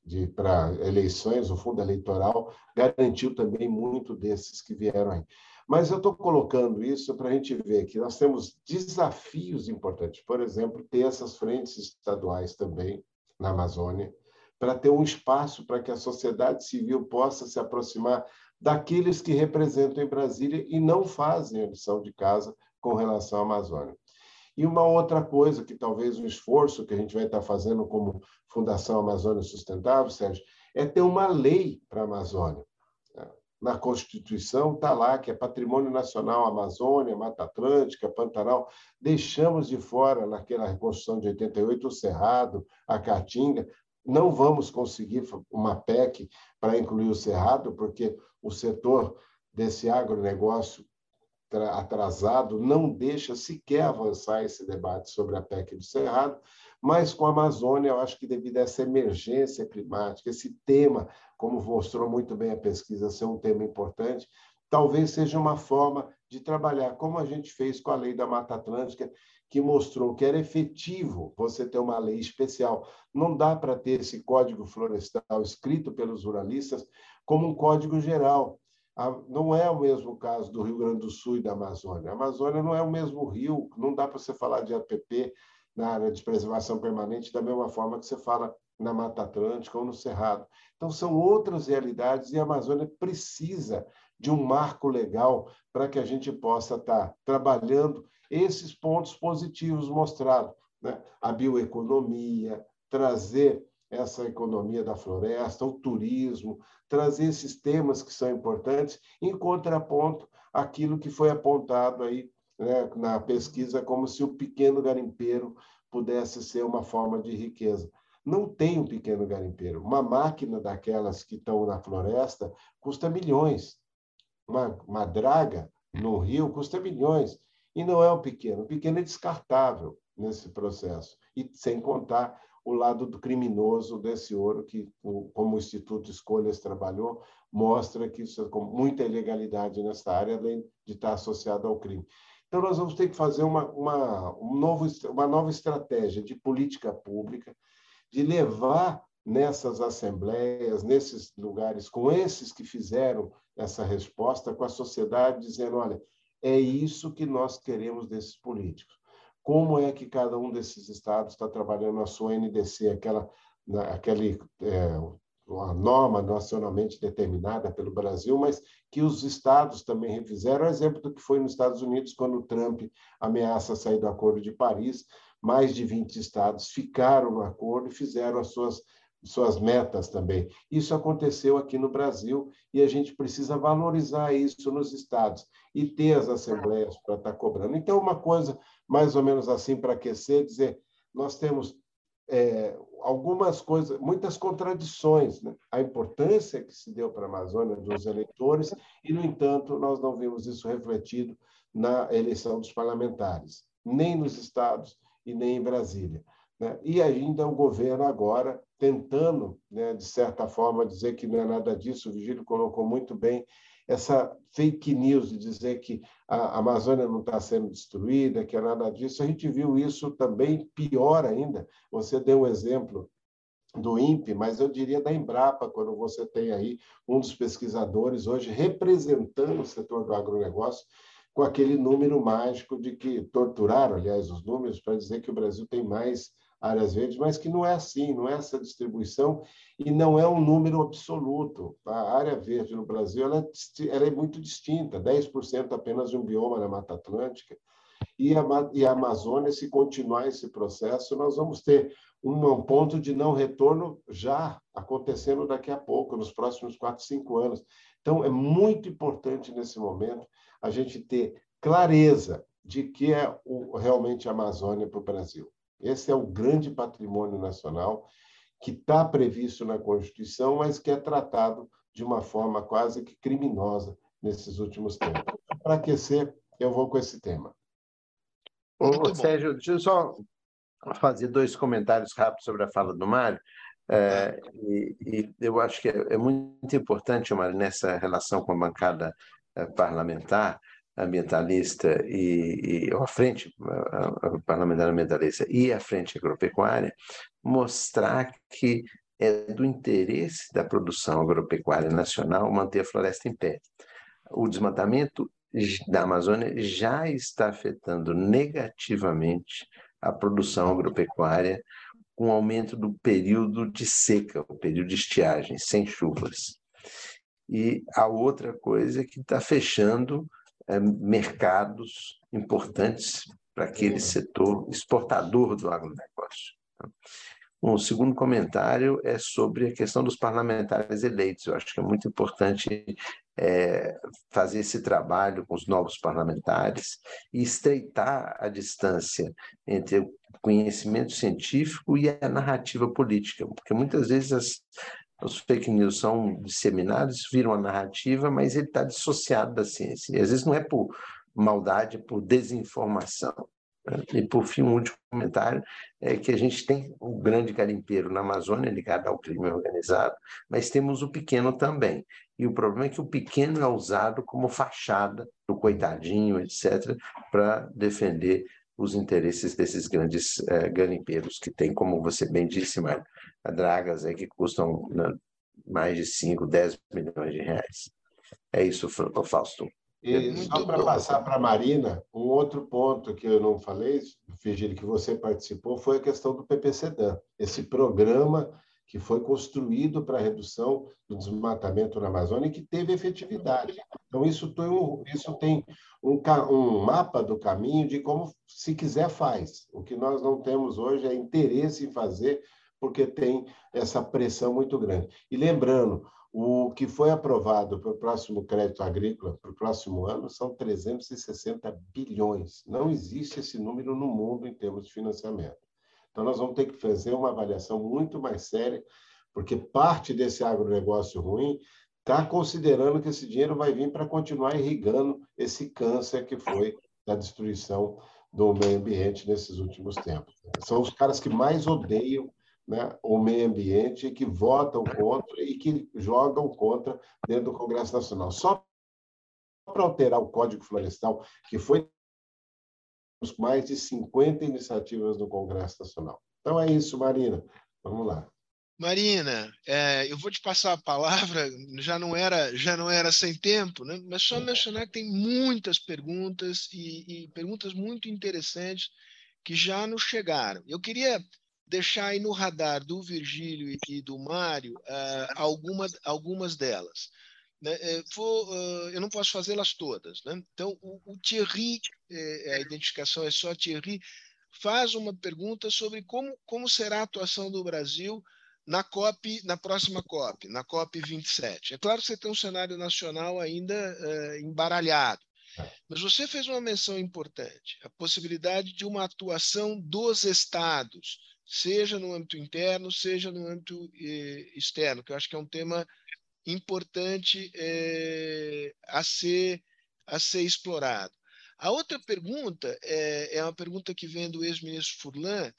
D: de para eleições, o fundo eleitoral, garantiu também muito desses que vieram aí. Mas eu estou colocando isso para a gente ver que nós temos desafios importantes. Por exemplo, ter essas frentes estaduais também na Amazônia, para ter um espaço para que a sociedade civil possa se aproximar daqueles que representam em Brasília e não fazem a lição de casa com relação à Amazônia. E uma outra coisa que talvez um esforço que a gente vai estar fazendo como Fundação Amazônia Sustentável, Sérgio, é ter uma lei para a Amazônia na Constituição está lá que é Patrimônio Nacional Amazônia, Mata Atlântica, Pantanal. Deixamos de fora, naquela reconstrução de 88, o Cerrado, a Caatinga. Não vamos conseguir uma PEC para incluir o Cerrado, porque o setor desse agronegócio atrasado não deixa sequer avançar esse debate sobre a PEC do Cerrado, mas com a Amazônia, eu acho que devido a essa emergência climática, esse tema, como mostrou muito bem a pesquisa, ser um tema importante, talvez seja uma forma de trabalhar, como a gente fez com a lei da Mata Atlântica, que mostrou que era efetivo você ter uma lei especial. Não dá para ter esse código florestal escrito pelos ruralistas como um código geral. Não é o mesmo caso do Rio Grande do Sul e da Amazônia. A Amazônia não é o mesmo rio, não dá para você falar de APP na área de preservação permanente da mesma forma que você fala na Mata Atlântica ou no Cerrado. Então, são outras realidades e a Amazônia precisa de um marco legal para que a gente possa estar trabalhando esses pontos positivos mostrados. Né? A bioeconomia, trazer essa economia da floresta, o turismo, trazer esses temas que são importantes, em contraponto àquilo que foi apontado aí né, na pesquisa como se o pequeno garimpeiro pudesse ser uma forma de riqueza. Não tem um pequeno garimpeiro. Uma máquina daquelas que estão na floresta custa milhões. Uma, uma draga no rio custa milhões. E não é um pequeno. O pequeno é descartável nesse processo. E sem contar o lado do criminoso desse ouro que, como o Instituto Escolhas trabalhou, mostra que isso é com muita ilegalidade nessa área, além de estar associado ao crime. Então, nós vamos ter que fazer uma, uma, um novo, uma nova estratégia de política pública, de levar nessas assembleias, nesses lugares, com esses que fizeram essa resposta, com a sociedade, dizendo: olha, é isso que nós queremos desses políticos. Como é que cada um desses estados está trabalhando a sua NDC, aquela, aquele é, uma norma nacionalmente determinada pelo Brasil, mas que os estados também refizeram, exemplo do que foi nos Estados Unidos, quando Trump ameaça sair do Acordo de Paris, mais de 20 estados ficaram no acordo e fizeram as suas suas metas também. Isso aconteceu aqui no Brasil e a gente precisa valorizar isso nos estados e ter as assembleias para estar tá cobrando. Então, uma coisa mais ou menos assim para aquecer, dizer, nós temos é, algumas coisas, muitas contradições, né? a importância que se deu para a Amazônia dos eleitores e, no entanto, nós não vimos isso refletido na eleição dos parlamentares, nem nos estados e nem em Brasília. Né? E ainda o governo agora tentando, né, de certa forma, dizer que não é nada disso. O Vigílio colocou muito bem essa fake news de dizer que a Amazônia não está sendo destruída, que é nada disso. A gente viu isso também pior ainda. Você deu um exemplo do INPE, mas eu diria da Embrapa, quando você tem aí um dos pesquisadores hoje representando o setor do agronegócio, com aquele número mágico de que torturaram, aliás, os números para dizer que o Brasil tem mais áreas verdes, mas que não é assim, não é essa distribuição e não é um número absoluto. A área verde no Brasil ela, é ela é muito distinta, 10% apenas de um bioma na Mata Atlântica, e a, e a Amazônia, se continuar esse processo, nós vamos ter um ponto de não retorno já acontecendo daqui a pouco, nos próximos 4, 5 anos. Então, é muito importante nesse momento a gente ter clareza de que é o, realmente a Amazônia para o Brasil. Esse é o grande patrimônio nacional que está previsto na Constituição, mas que é tratado de uma forma quase que criminosa nesses últimos tempos. Para aquecer, eu vou com esse tema.
C: Ô, Sérgio, deixa eu só fazer dois comentários rápidos sobre a fala do Mário. É, e, e, eu acho que é, é muito importante, Mário, nessa relação com a bancada é, parlamentar, ambientalista e, e a frente a, a parlamentar ambientalista e a frente agropecuária mostrar que é do interesse da produção agropecuária nacional manter a floresta em pé. O desmatamento da Amazônia já está afetando negativamente a produção agropecuária com o aumento do período de seca, o período de estiagem, sem chuvas. E a outra coisa é que está fechando mercados importantes para aquele setor exportador do agronegócio. Um segundo comentário é sobre a questão dos parlamentares eleitos. Eu acho que é muito importante é, fazer esse trabalho com os novos parlamentares e estreitar a distância entre o conhecimento científico e a narrativa política, porque muitas vezes as, os fake news são disseminados, viram a narrativa, mas ele está dissociado da ciência. E às vezes não é por maldade, é por desinformação. Né? E, por fim, um último comentário é que a gente tem o grande garimpeiro na Amazônia, ligado ao crime organizado, mas temos o pequeno também. E o problema é que o pequeno é usado como fachada do coitadinho, etc., para defender os interesses desses grandes eh, garimpeiros que tem, como você bem disse, Mário, dragas aí que custam né, mais de 5, 10 milhões de reais. É isso, Fausto.
D: E só para passar para a Marina, um outro ponto que eu não falei, Virgílio, que você participou, foi a questão do PPCDAN, esse programa que foi construído para a redução do desmatamento na Amazônia e que teve efetividade. Então, isso tem um, isso tem um, um mapa do caminho de como, se quiser, faz. O que nós não temos hoje é interesse em fazer porque tem essa pressão muito grande. E lembrando, o que foi aprovado para o próximo crédito agrícola, para o próximo ano, são 360 bilhões. Não existe esse número no mundo em termos de financiamento. Então, nós vamos ter que fazer uma avaliação muito mais séria, porque parte desse agronegócio ruim está considerando que esse dinheiro vai vir para continuar irrigando esse câncer que foi da destruição do meio ambiente nesses últimos tempos. São os caras que mais odeiam né, o meio ambiente, que votam contra e que jogam contra dentro do Congresso Nacional. Só para alterar o Código Florestal, que foi mais de 50 iniciativas no Congresso Nacional. Então é isso, Marina. Vamos lá.
B: Marina, é, eu vou te passar a palavra, já não era já não era sem tempo, né? mas só mencionar que tem muitas perguntas e, e perguntas muito interessantes que já nos chegaram. Eu queria deixar aí no radar do Virgílio e do Mário uh, alguma, algumas delas. Né? Eh, vou, uh, eu não posso fazê-las todas. Né? Então, o, o Thierry, eh, a identificação é só Thierry, faz uma pergunta sobre como, como será a atuação do Brasil na COP, na próxima COP, na COP 27. É claro que você tem um cenário nacional ainda uh, embaralhado, mas você fez uma menção importante, a possibilidade de uma atuação dos estados, seja no âmbito interno, seja no âmbito eh, externo, que eu acho que é um tema importante eh, a, ser, a ser explorado. A outra pergunta é, é uma pergunta que vem do ex-ministro Furlan,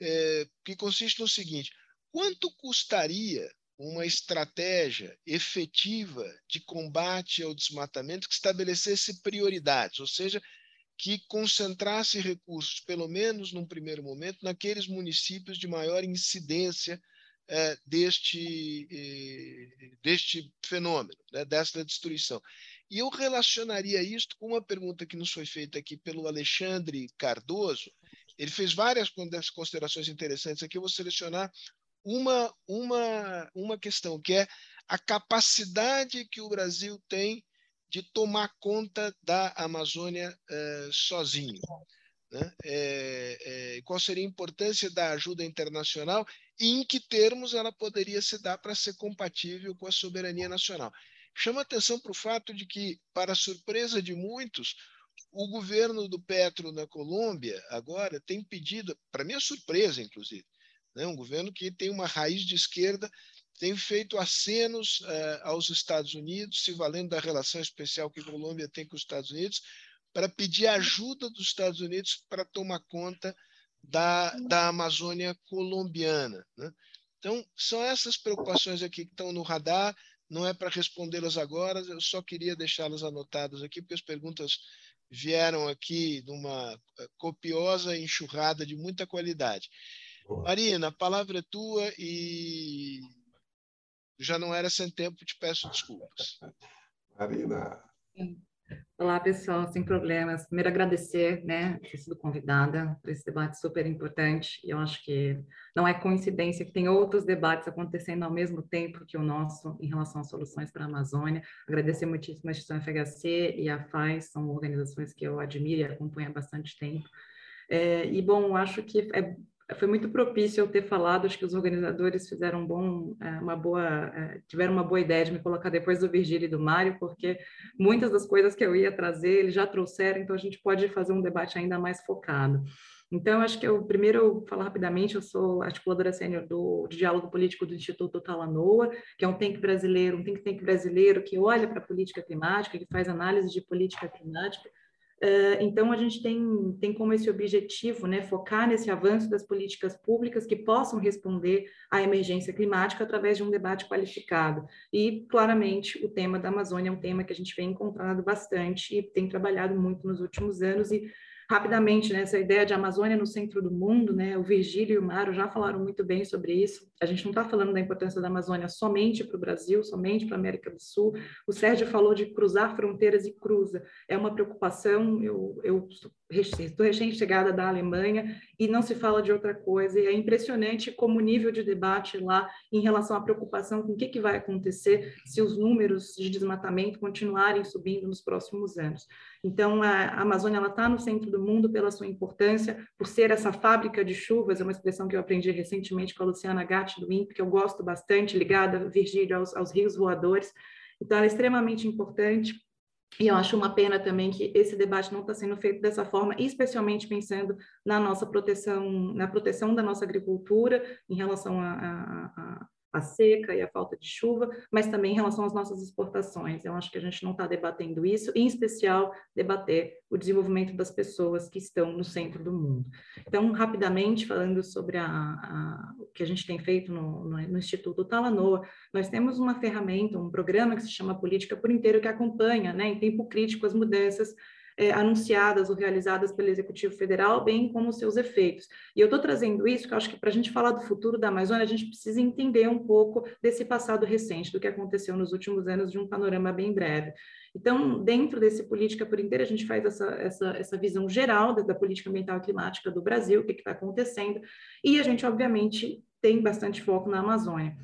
B: é, que consiste no seguinte: quanto custaria uma estratégia efetiva de combate ao desmatamento que estabelecesse prioridades, ou seja, que concentrasse recursos, pelo menos num primeiro momento, naqueles municípios de maior incidência é, deste, é, deste fenômeno, né, desta destruição. E eu relacionaria isto com uma pergunta que nos foi feita aqui pelo Alexandre Cardoso. Ele fez várias considerações interessantes aqui. Eu vou selecionar uma, uma, uma questão, que é a capacidade que o Brasil tem de tomar conta da Amazônia eh, sozinho. Né? É, é, qual seria a importância da ajuda internacional e em que termos ela poderia se dar para ser compatível com a soberania nacional. Chama atenção para o fato de que, para surpresa de muitos, o governo do Petro na Colômbia agora tem pedido, para minha surpresa, inclusive, né, um governo que tem uma raiz de esquerda, tem feito acenos uh, aos Estados Unidos, se valendo da relação especial que a Colômbia tem com os Estados Unidos, para pedir ajuda dos Estados Unidos para tomar conta da, da Amazônia colombiana. Né? Então, são essas preocupações aqui que estão no radar não é para respondê-las agora, eu só queria deixá-las anotadas aqui, porque as perguntas vieram aqui numa eh, copiosa enxurrada de muita qualidade. Marina, a palavra é tua e já não era sem tempo, te peço desculpas.
D: Marina.
E: Olá, pessoal, sem problemas. Primeiro, agradecer, né, ter sido convidada para esse debate super importante. Eu acho que não é coincidência que tem outros debates acontecendo ao mesmo tempo que o nosso em relação às soluções para a Amazônia. Agradecer muitíssimo a instituição FHC e a FAIS, são organizações que eu admiro e acompanho há bastante tempo. É, e, bom, acho que é foi muito propício eu ter falado, acho que os organizadores fizeram um bom, é, uma boa, é, tiveram uma boa ideia de me colocar depois do Virgílio e do Mário, porque muitas das coisas que eu ia trazer, eles já trouxeram, então a gente pode fazer um debate ainda mais focado. Então, acho que eu primeiro falar rapidamente, eu sou articuladora sênior do diálogo político do Instituto Talanoa, que é um think brasileiro, um think tank brasileiro que olha para a política climática, que faz análise de política climática, então, a gente tem, tem como esse objetivo né, focar nesse avanço das políticas públicas que possam responder à emergência climática através de um debate qualificado. E, claramente, o tema da Amazônia é um tema que a gente vem encontrando bastante e tem trabalhado muito nos últimos anos, e Rapidamente, né, essa ideia de Amazônia no centro do mundo, né, o Virgílio e o Mário já falaram muito bem sobre isso. A gente não está falando da importância da Amazônia somente para o Brasil, somente para a América do Sul. O Sérgio falou de cruzar fronteiras e cruza. É uma preocupação. Eu, eu estou recém-chegada da Alemanha e não se fala de outra coisa. E é impressionante como o nível de debate lá em relação à preocupação com o que, que vai acontecer se os números de desmatamento continuarem subindo nos próximos anos. Então, a Amazônia está no centro do mundo pela sua importância, por ser essa fábrica de chuvas, é uma expressão que eu aprendi recentemente com a Luciana Gatti, do INPE, que eu gosto bastante, ligada, Virgílio, aos, aos rios voadores. Então, ela é extremamente importante. E eu acho uma pena também que esse debate não está sendo feito dessa forma, especialmente pensando na nossa proteção, na proteção da nossa agricultura em relação a, a, a a seca e a falta de chuva, mas também em relação às nossas exportações. Eu acho que a gente não está debatendo isso, em especial debater o desenvolvimento das pessoas que estão no centro do mundo. Então, rapidamente, falando sobre a, a, o que a gente tem feito no, no, no Instituto Talanoa, nós temos uma ferramenta, um programa que se chama Política por Inteiro, que acompanha, né, em tempo crítico, as mudanças é, anunciadas ou realizadas pelo Executivo Federal, bem como seus efeitos. E eu estou trazendo isso, porque acho que para a gente falar do futuro da Amazônia, a gente precisa entender um pouco desse passado recente, do que aconteceu nos últimos anos, de um panorama bem breve. Então, dentro desse política por inteiro, a gente faz essa, essa, essa visão geral da, da política ambiental e climática do Brasil, o que está acontecendo, e a gente, obviamente, tem bastante foco na Amazônia.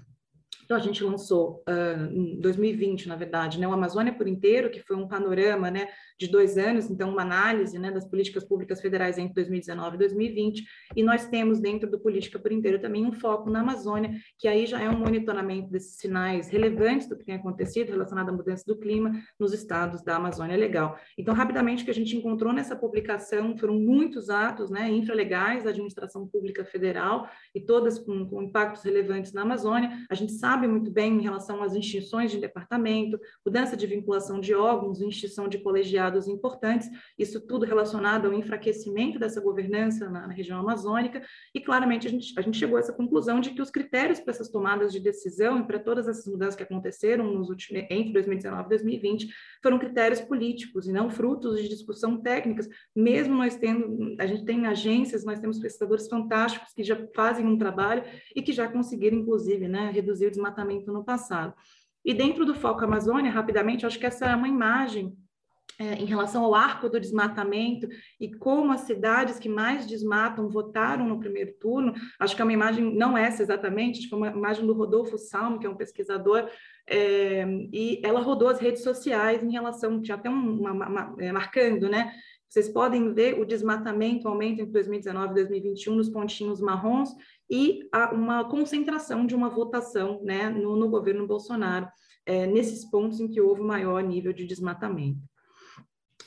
E: Então, a gente lançou uh, em 2020, na verdade, né, o Amazônia por inteiro, que foi um panorama né, de dois anos, então, uma análise né, das políticas públicas federais entre 2019 e 2020. E nós temos, dentro do Política por Inteiro, também um foco na Amazônia, que aí já é um monitoramento desses sinais relevantes do que tem acontecido relacionado à mudança do clima nos estados da Amazônia Legal. Então, rapidamente, o que a gente encontrou nessa publicação foram muitos atos né, infralegais da administração pública federal e todas com, com impactos relevantes na Amazônia. A gente sabe sabe muito bem em relação às extinções de departamento, mudança de vinculação de órgãos, extinção de colegiados importantes, isso tudo relacionado ao enfraquecimento dessa governança na, na região amazônica, e claramente a gente, a gente chegou a essa conclusão de que os critérios para essas tomadas de decisão e para todas essas mudanças que aconteceram nos últimos, entre 2019 e 2020 foram critérios políticos e não frutos de discussão técnicas, mesmo nós tendo, a gente tem agências, nós temos pesquisadores fantásticos que já fazem um trabalho e que já conseguiram, inclusive, né, reduzir o desmatamento no passado. E dentro do Foco Amazônia, rapidamente, acho que essa é uma imagem é, em relação ao arco do desmatamento e como as cidades que mais desmatam votaram no primeiro turno. Acho que é uma imagem, não essa exatamente, é uma imagem do Rodolfo Salmo, que é um pesquisador, é, e ela rodou as redes sociais em relação, tinha até uma, uma, uma é, marcando, né? Vocês podem ver o desmatamento aumenta entre 2019 e 2021 nos pontinhos marrons e uma concentração de uma votação né, no, no governo Bolsonaro, é, nesses pontos em que houve maior nível de desmatamento.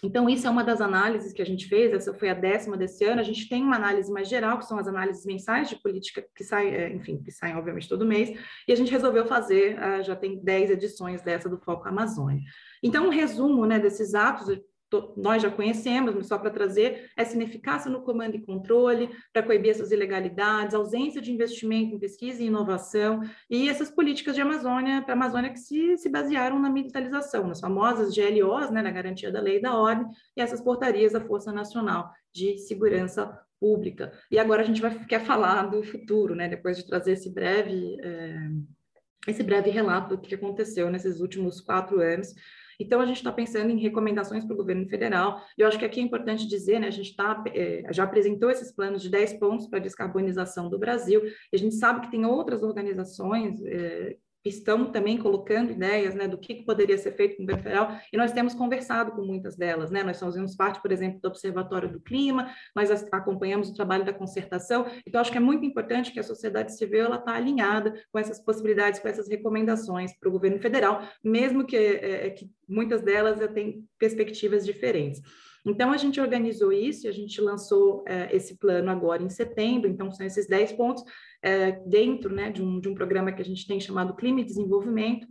E: Então, isso é uma das análises que a gente fez, essa foi a décima desse ano. A gente tem uma análise mais geral, que são as análises mensais de política, que saem, é, enfim, que saem, obviamente, todo mês, e a gente resolveu fazer, ah, já tem 10 edições dessa do Foco Amazônia. Então, um resumo né, desses atos, nós já conhecemos, mas só para trazer, essa ineficácia no comando e controle, para coibir essas ilegalidades, ausência de investimento em pesquisa e inovação, e essas políticas de Amazônia, para a Amazônia que se, se basearam na militarização, nas famosas GLOs, né, na garantia da lei e da ordem, e essas portarias da Força Nacional de Segurança Pública. E agora a gente vai quer falar do futuro, né, depois de trazer esse breve... É, esse breve relato do que aconteceu nesses últimos quatro anos, então, a gente está pensando em recomendações para o governo federal, e eu acho que aqui é importante dizer, né, a gente tá, é, já apresentou esses planos de 10 pontos para a descarbonização do Brasil, a gente sabe que tem outras organizações é, estão também colocando ideias né, do que, poderia ser feito com o federal, e nós temos conversado com muitas delas. Né? Nós fazemos parte, por exemplo, do Observatório do Clima, nós acompanhamos o trabalho da concertação, então acho que é muito importante que a sociedade civil está alinhada com essas possibilidades, com essas recomendações para o governo federal, mesmo que, é, é que muitas delas têm perspectivas diferentes. Então, a gente organizou isso e a gente lançou é, esse plano agora em setembro. Então, são esses 10 pontos é, dentro né, de, um, de um programa que a gente tem chamado Clima e Desenvolvimento,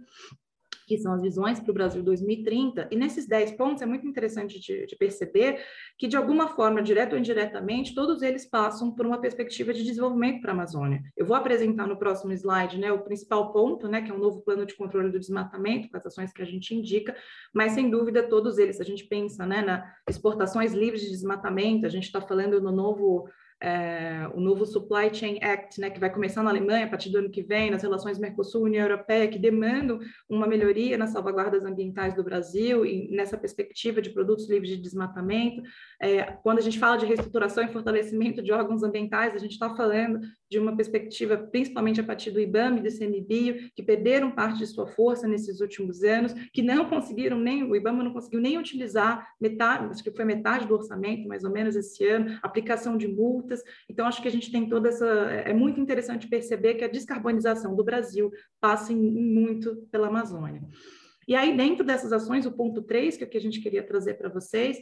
E: que são as visões para o Brasil 2030, e nesses 10 pontos é muito interessante de, de, perceber que, de alguma forma, direto ou indiretamente, todos eles passam por uma perspectiva de desenvolvimento para a Amazônia. Eu vou apresentar no próximo slide né, o principal ponto, né, que é um novo plano de controle do desmatamento, com as ações que a gente indica, mas, sem dúvida, todos eles, se a gente pensa né, na exportações livres de desmatamento, a gente está falando no novo é, o novo Supply Chain Act, né, que vai começar na Alemanha a partir do ano que vem, nas relações Mercosul-União Europeia, que demandam uma melhoria nas salvaguardas ambientais do Brasil e nessa perspectiva de produtos livres de desmatamento. É, quando a gente fala de reestruturação e fortalecimento de órgãos ambientais, a gente está falando de uma perspectiva, principalmente a partir do IBAM e do CMBio, que perderam parte de sua força nesses últimos anos, que não conseguiram nem, o IBAMA não conseguiu nem utilizar metade, acho que foi metade do orçamento, mais ou menos, esse ano, aplicação de multas. Então, acho que a gente tem toda essa. É muito interessante perceber que a descarbonização do Brasil passa em, muito pela Amazônia. E aí, dentro dessas ações, o ponto 3, que é o que a gente queria trazer para vocês,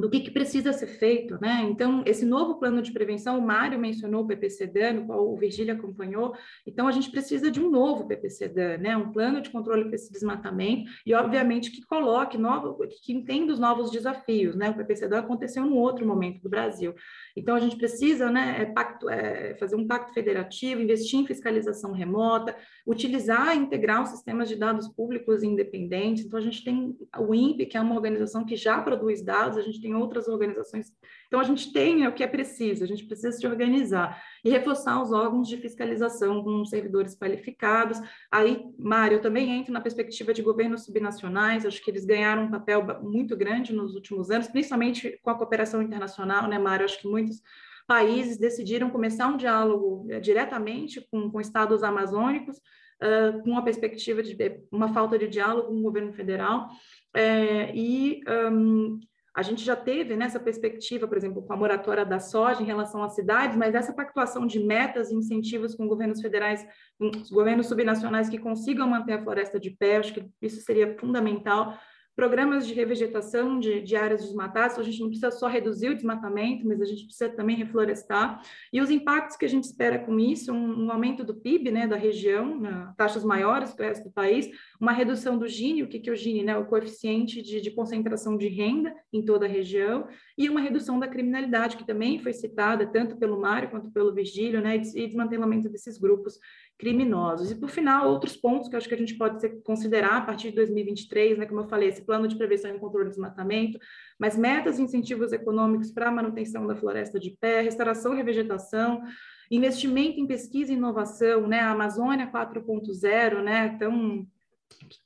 E: do que, que, precisa ser feito, né? Então, esse novo plano de prevenção, o Mário mencionou o PPC-DAN, no qual o Virgílio acompanhou, então a gente precisa de um novo PPC-DAN, né? Um plano de controle desse desmatamento e, obviamente, que coloque, novo, que entenda os novos desafios, né? O PPC-DAN aconteceu num outro momento do Brasil, então a gente precisa, né, é, pacto, é, fazer um pacto federativo, investir em fiscalização remota, utilizar e integrar os sistemas de dados públicos independentes, então a gente tem o INPE, que é uma organização que já produz dados, a gente tem outras organizações. Então, a gente tem o que é preciso, a gente precisa se organizar e reforçar os órgãos de fiscalização com servidores qualificados. Aí, Mário, eu também entro na perspectiva de governos subnacionais, acho que eles ganharam um papel muito grande nos últimos anos, principalmente com a cooperação internacional, né, Mário? Acho que muitos países decidiram começar um diálogo eh, diretamente com, com estados amazônicos, uh, com a perspectiva de uma falta de diálogo com o governo federal. É, e um, a gente já teve nessa perspectiva, por exemplo, com a moratória da soja em relação às cidades, mas essa pactuação de metas e incentivos com governos federais, com governos subnacionais que consigam manter a floresta de pé, acho que isso seria fundamental. Programas de revegetação de, de, áreas desmatadas, a gente não precisa só reduzir o desmatamento, mas a gente precisa também reflorestar, e os impactos que a gente espera com isso, um, um aumento do PIB né, da região, né, taxas maiores que o resto do país, uma redução do Gini, o que, que é o Gini? Né, o coeficiente de, de concentração de renda em toda a região, e uma redução da criminalidade, que também foi citada tanto pelo Mário quanto pelo Virgílio, né, e desmantelamento desses grupos criminosos. E, por final, outros pontos que eu acho que a gente pode considerar a partir de 2023, né, como eu falei, esse plano de prevenção e controle do desmatamento, mas metas e incentivos econômicos para a manutenção da floresta de pé, restauração e revegetação, investimento em pesquisa e inovação, né, a Amazônia 4.0, né, tão,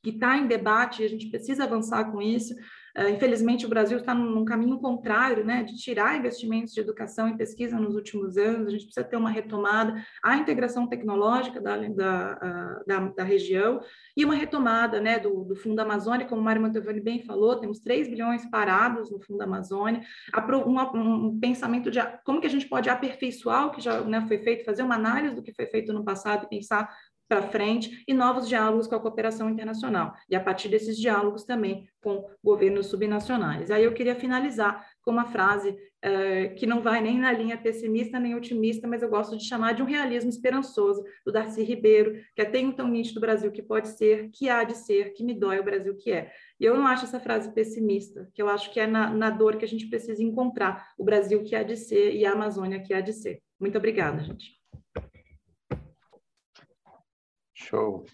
E: que está em debate, a gente precisa avançar com isso, Uh, infelizmente, o Brasil está num, num, caminho contrário, né, de tirar investimentos de educação e pesquisa nos últimos anos. A gente precisa ter uma retomada, a integração tecnológica da, da, da, da, região e uma retomada, né, do, do Fundo Amazônia, como o Mário Mantovani bem falou, temos 3 bilhões parados no Fundo Amazônia, um, um, pensamento de como que a gente pode aperfeiçoar o que já né, foi feito, fazer uma análise do que foi feito no passado e pensar para frente e novos diálogos com a cooperação internacional, e a partir desses diálogos também com governos subnacionais. Aí eu queria finalizar com uma frase eh, que não vai nem na linha pessimista nem otimista, mas eu gosto de chamar de um realismo esperançoso, do Darcy Ribeiro, que é tem um tão nítido do Brasil que pode ser, que há de ser, que me dói o Brasil que é. E eu não acho essa frase pessimista, que eu acho que é na, na dor que a gente precisa encontrar o Brasil que há de ser e a Amazônia que há de ser. Muito obrigada, gente.
C: Show.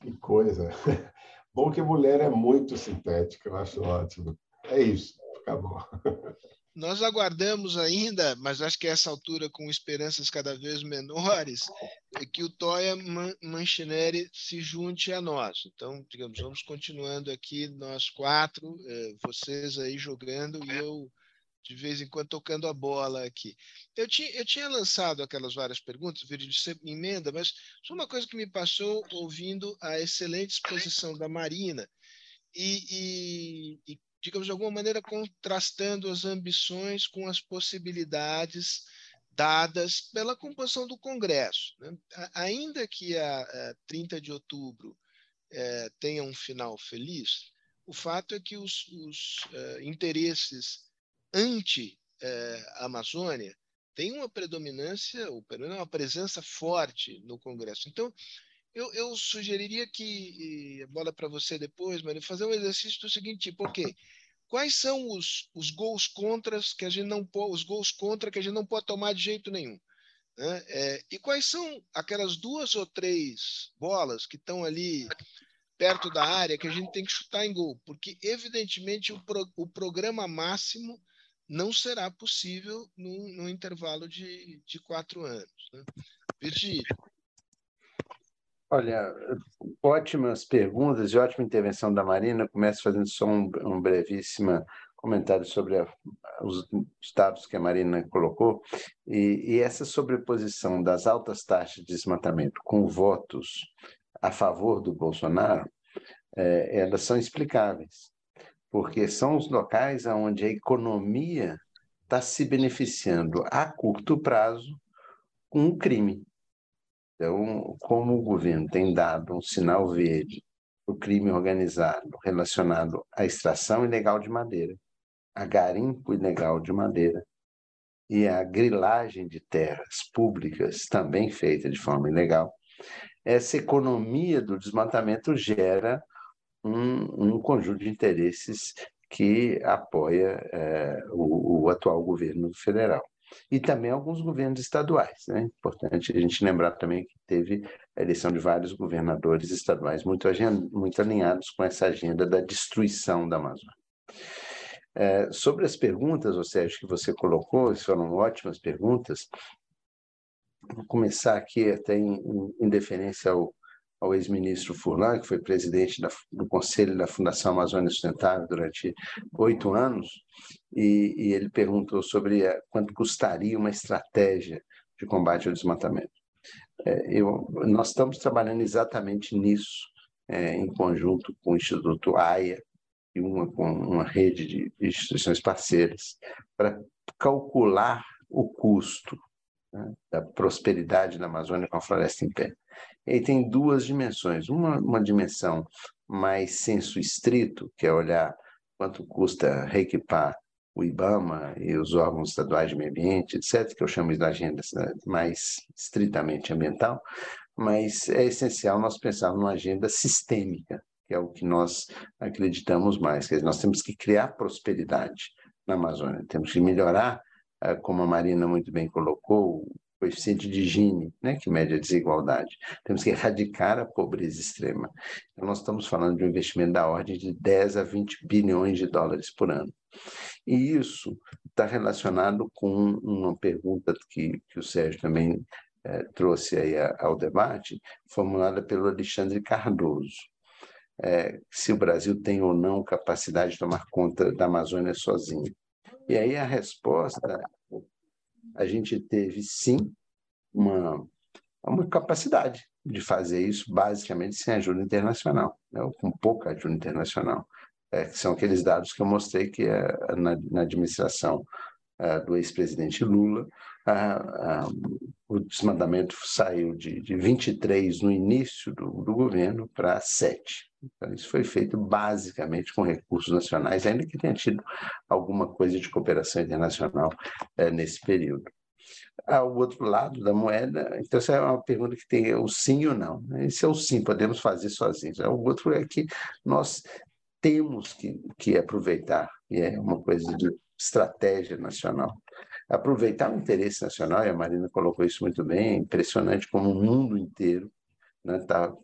D: Que coisa. Bom que mulher é muito sintética, eu acho ótimo. É isso, acabou.
B: Nós aguardamos ainda, mas acho que a essa altura, com esperanças cada vez menores, é que o Toya Manchineri se junte a nós. Então, digamos, vamos continuando aqui, nós quatro, eh, vocês aí jogando e eu de vez em quando tocando a bola aqui. Eu tinha, eu tinha lançado aquelas várias perguntas, Virgílio, você emenda, mas só uma coisa que me passou ouvindo a excelente exposição da Marina e, e, e, digamos, de alguma maneira contrastando as ambições com as possibilidades dadas pela composição do Congresso. Né? Ainda que a, a 30 de outubro é, tenha um final feliz, o fato é que os, os uh, interesses anti-Amazônia eh, tem uma predominância, ou pelo menos uma presença forte no Congresso. Então, eu, eu sugeriria que, a bola para você depois, Mário, fazer um exercício do seguinte tipo, ok, quais são os, os gols contras que a gente não pode, os gols contra que a gente não pode tomar de jeito nenhum? Né? É, e quais são aquelas duas ou três bolas que estão ali perto da área que a gente tem que chutar em gol? Porque, evidentemente, o, pro, o programa máximo não será possível num, num intervalo de, de quatro anos. Né? Virgílio.
C: Olha, ótimas perguntas e ótima intervenção da Marina. Começo fazendo só um, um brevíssimo comentário sobre a, os dados que a Marina colocou. E, e essa sobreposição das altas taxas de desmatamento com votos a favor do Bolsonaro, é, elas são explicáveis porque são os locais onde a economia está se beneficiando a curto prazo com o crime. Então, como o governo tem dado um sinal verde para o crime organizado relacionado à extração ilegal de madeira, a garimpo ilegal de madeira e a grilagem de terras públicas, também feita de forma ilegal, essa economia do desmatamento gera um, um conjunto de interesses que apoia é, o, o, atual governo federal. E também alguns governos estaduais. Né? Importante a gente lembrar também que teve a eleição de vários governadores estaduais muito, muito alinhados com essa agenda da destruição da Amazônia. É, sobre as perguntas, ou Sérgio, que você colocou, foram ótimas perguntas. Vou começar aqui até em, em deferência ao, ao ex-ministro Furlan, que foi presidente da, do Conselho da Fundação Amazônia Sustentável durante oito anos, e, e, ele perguntou sobre a, quanto custaria uma estratégia de combate ao desmatamento. é, eu, nós estamos trabalhando exatamente nisso, é, em conjunto com o Instituto AIA e uma, com uma rede de instituições parceiras, para calcular o custo né, da prosperidade da Amazônia com a floresta em pé. E aí tem duas dimensões. Uma, uma dimensão mais senso estrito, que é olhar quanto custa reequipar o IBAMA e os órgãos estaduais de meio ambiente, etc., que eu chamo de agenda mais estritamente ambiental, mas é essencial nós pensarmos numa agenda sistêmica, que é o que nós acreditamos mais. Quer dizer, nós temos que criar prosperidade na Amazônia, temos que melhorar, ah, como a Marina muito bem colocou, coeficiente de Gini, né, que mede a desigualdade. Temos que erradicar a pobreza extrema. Então, nós estamos falando de um investimento da ordem de 10 a 20 bilhões de dólares por ano. E isso está relacionado com uma pergunta que, que o Sérgio também é, trouxe aí ao debate, formulada pelo Alexandre Cardoso. É, se o Brasil tem ou não capacidade de tomar conta da Amazônia sozinho. E aí a resposta a gente teve sim uma, uma capacidade de fazer isso basicamente sem ajuda internacional, né, com pouca ajuda internacional. É, que são aqueles dados que eu mostrei que é, na, na administração é, do ex-presidente Lula, o desmandamento saiu de, de 23 no início do, do governo para 7. Então, isso foi feito basicamente com recursos nacionais, ainda que tenha tido alguma coisa de cooperação internacional é, nesse período. Ao outro lado da moeda, então essa é uma pergunta que tem o sim ou não. Né? Esse é o sim, podemos fazer sozinhos. O outro é que nós temos que, que aproveitar, e é uma coisa de estratégia nacional. Aproveitar o interesse nacional, e a Marina colocou isso muito bem, é impressionante como o mundo inteiro está né,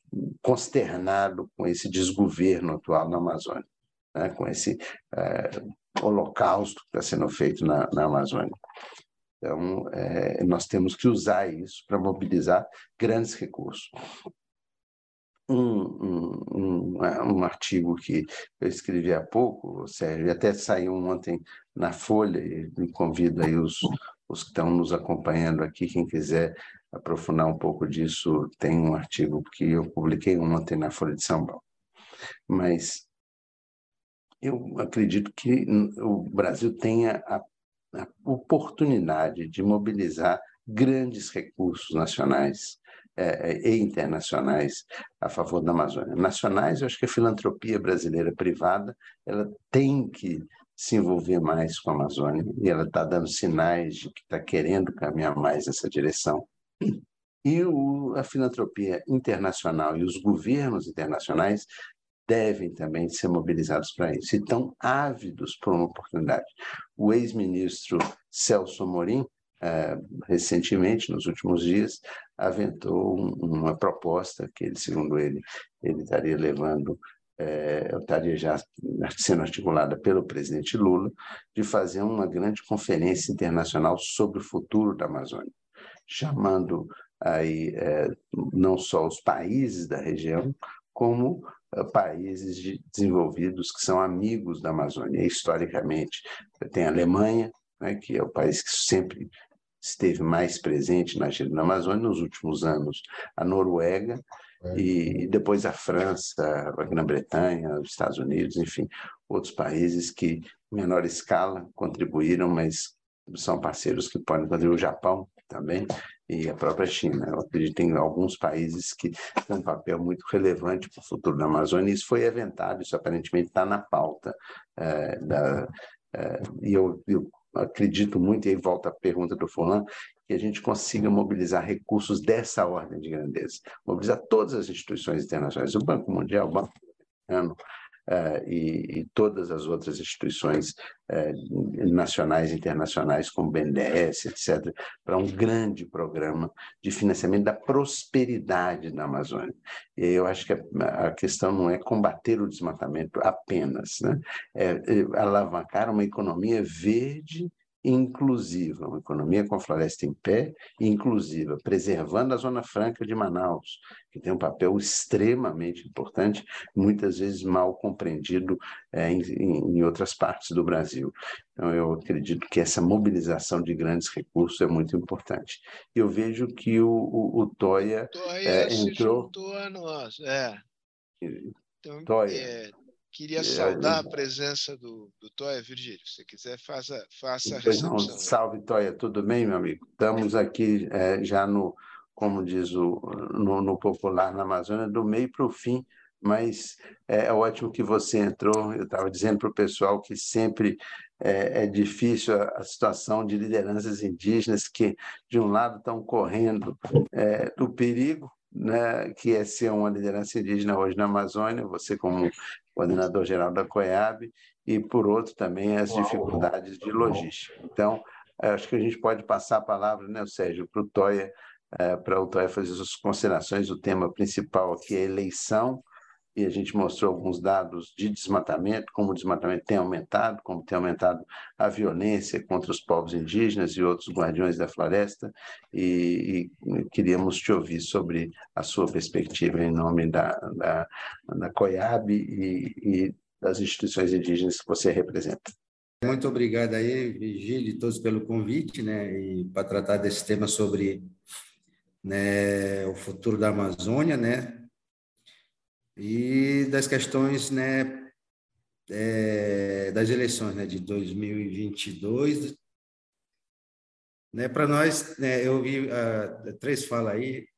C: consternado com esse desgoverno atual na Amazônia, né, com esse é, holocausto que está sendo feito na, na Amazônia. Então, é, nós temos que usar isso para mobilizar grandes recursos. Um, um, um, um, artigo que eu escrevi há pouco, Sérgio, até saiu ontem na Folha, e convido aí os, os que estão nos acompanhando aqui, quem quiser aprofundar um pouco disso, tem um artigo que eu publiquei ontem na Folha de São Paulo. Mas eu acredito que o Brasil tenha a, a oportunidade de mobilizar grandes recursos nacionais é, é, e internacionais a favor da Amazônia. Nacionais, eu acho que a filantropia brasileira privada ela tem que se envolver mais com a Amazônia e ela está dando sinais de que está querendo caminhar mais nessa direção. E o, a filantropia internacional e os governos internacionais devem também ser mobilizados para isso e estão ávidos por uma oportunidade. O ex-ministro Celso Amorim, eh, recentemente, nos últimos dias, aventou uma proposta que ele, segundo ele, ele estaria levando é, estaria já sendo articulada pelo presidente Lula, de fazer uma grande conferência internacional sobre o futuro da Amazônia chamando aí é, não só os países da região, como é, países de, desenvolvidos que são amigos da Amazônia. historicamente, tem a Alemanha, né, que é o país que sempre esteve mais presente na agenda da Amazônia nos últimos anos, a Noruega. E depois a França, a Grã-Bretanha, os Estados Unidos, enfim, outros países que, em menor escala, contribuíram, mas são parceiros que podem contribuir. O Japão também, e a própria China. Eu acredito em alguns países que têm um papel muito relevante para o futuro da Amazônia, isso foi aventado, isso aparentemente está na pauta. É, da, é, e eu, eu, acredito muito, e aí volta a pergunta do Fulan, que a gente consiga mobilizar recursos dessa ordem de grandeza, mobilizar todas as instituições internacionais, o Banco Mundial, o Banco Americano, uh, e, e, todas as outras instituições uh, nacionais e internacionais, como o BNDES, etc., para um grande programa de financiamento da prosperidade na Amazônia. E eu acho que a, a questão não é combater o desmatamento apenas, né? é, é alavancar uma economia verde inclusiva, uma economia com a floresta em pé inclusiva, preservando a Zona Franca de Manaus, que tem um papel extremamente importante, muitas vezes mal compreendido é, em, em, outras partes do Brasil. Então, eu acredito que essa mobilização de grandes recursos é muito importante. Eu vejo que o, o, o Toya,
B: Toya é, entrou... juntou a nós, é. Então, Toya, é, Queria saudar a presença do, do Toia Virgílio. Se quiser, faça, faça a recepção. Não,
C: salve, Toia. Tudo bem, meu amigo? Estamos aqui é, já no, como diz o, no, no popular na Amazônia, do meio para o fim, mas é, é, ótimo que você entrou. Eu estava dizendo para o pessoal que sempre é, é difícil a, a, situação de lideranças indígenas que, de um lado, estão correndo é, do perigo, né, que é ser uma liderança indígena hoje na Amazônia, você como coordenador geral da COIAB, e por outro também as dificuldades de logística. Então, acho que a gente pode passar a palavra, né, Sérgio, para o Toia, é, para o Toia fazer suas considerações. O tema principal aqui é eleição, e a gente mostrou alguns dados de desmatamento, como o desmatamento tem aumentado, como tem aumentado a violência contra os povos indígenas e outros guardiões da floresta, e, e queríamos te ouvir sobre a sua perspectiva em nome da, da, da COIAB e, e das instituições indígenas que você representa.
F: Muito obrigado aí, Vigílio e todos pelo convite, né, e para tratar desse tema sobre né, o futuro da Amazônia, né, e das questões né, é, das eleições né, de 2022. Né, Para nós, né, eu vi uh, três falas aí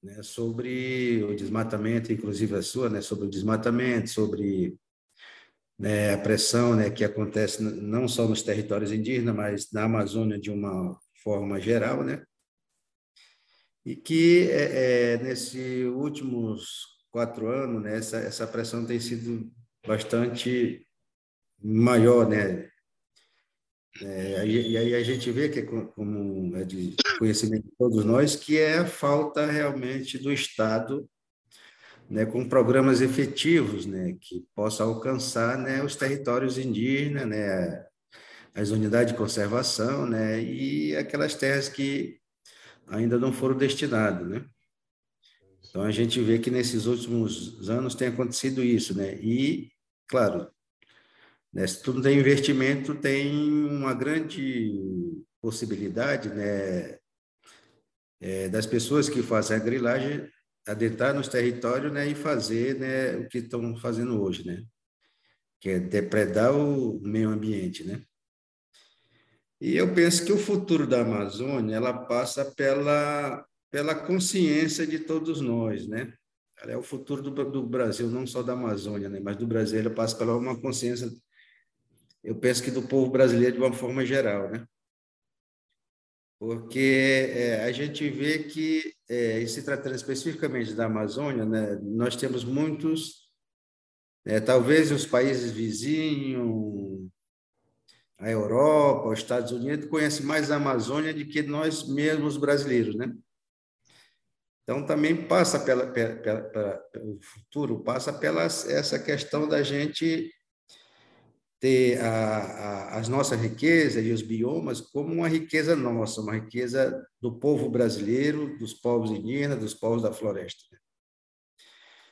F: né, sobre o desmatamento, inclusive a sua, né, sobre o desmatamento, sobre né, a pressão né, que acontece não só nos territórios indígenas, mas na Amazônia de uma forma geral, né? E que é, é, nesses últimos quatro anos, né, essa, essa pressão tem sido bastante maior, né? É, e, aí a gente vê que, como é de conhecimento de todos nós, que é a falta realmente do Estado né, com programas efetivos né, que possam alcançar né, os territórios indígenas, né, as unidades de conservação né, e aquelas terras que ainda não foram destinadas. Né? Então a gente vê que nesses últimos anos tem acontecido isso, né? E, claro, né, se tudo tem investimento, tem uma grande possibilidade, né? É, das pessoas que fazem a grilagem adentrar nos territórios né, e fazer né, o que estão fazendo hoje, né? Que é depredar o meio ambiente, né? E eu penso que o futuro da Amazônia ela passa pela pela consciência de todos nós, né? É o futuro do, do Brasil, não só da Amazônia, né? mas do Brasil. Ela passa pela uma consciência, eu penso que do povo brasileiro de uma forma geral, né? Porque é, a gente vê que, é, se tratando especificamente da Amazônia, né, nós temos muitos, é, talvez os países vizinhos, a Europa, os Estados Unidos, conhecem mais a Amazônia do que nós mesmos brasileiros, né? Então, também passa pela, pela, pela, o futuro passa pela essa questão da gente ter a, a, as nossas riquezas e os biomas como uma riqueza nossa, uma riqueza do povo brasileiro, dos povos indígenas, dos povos da floresta. Né?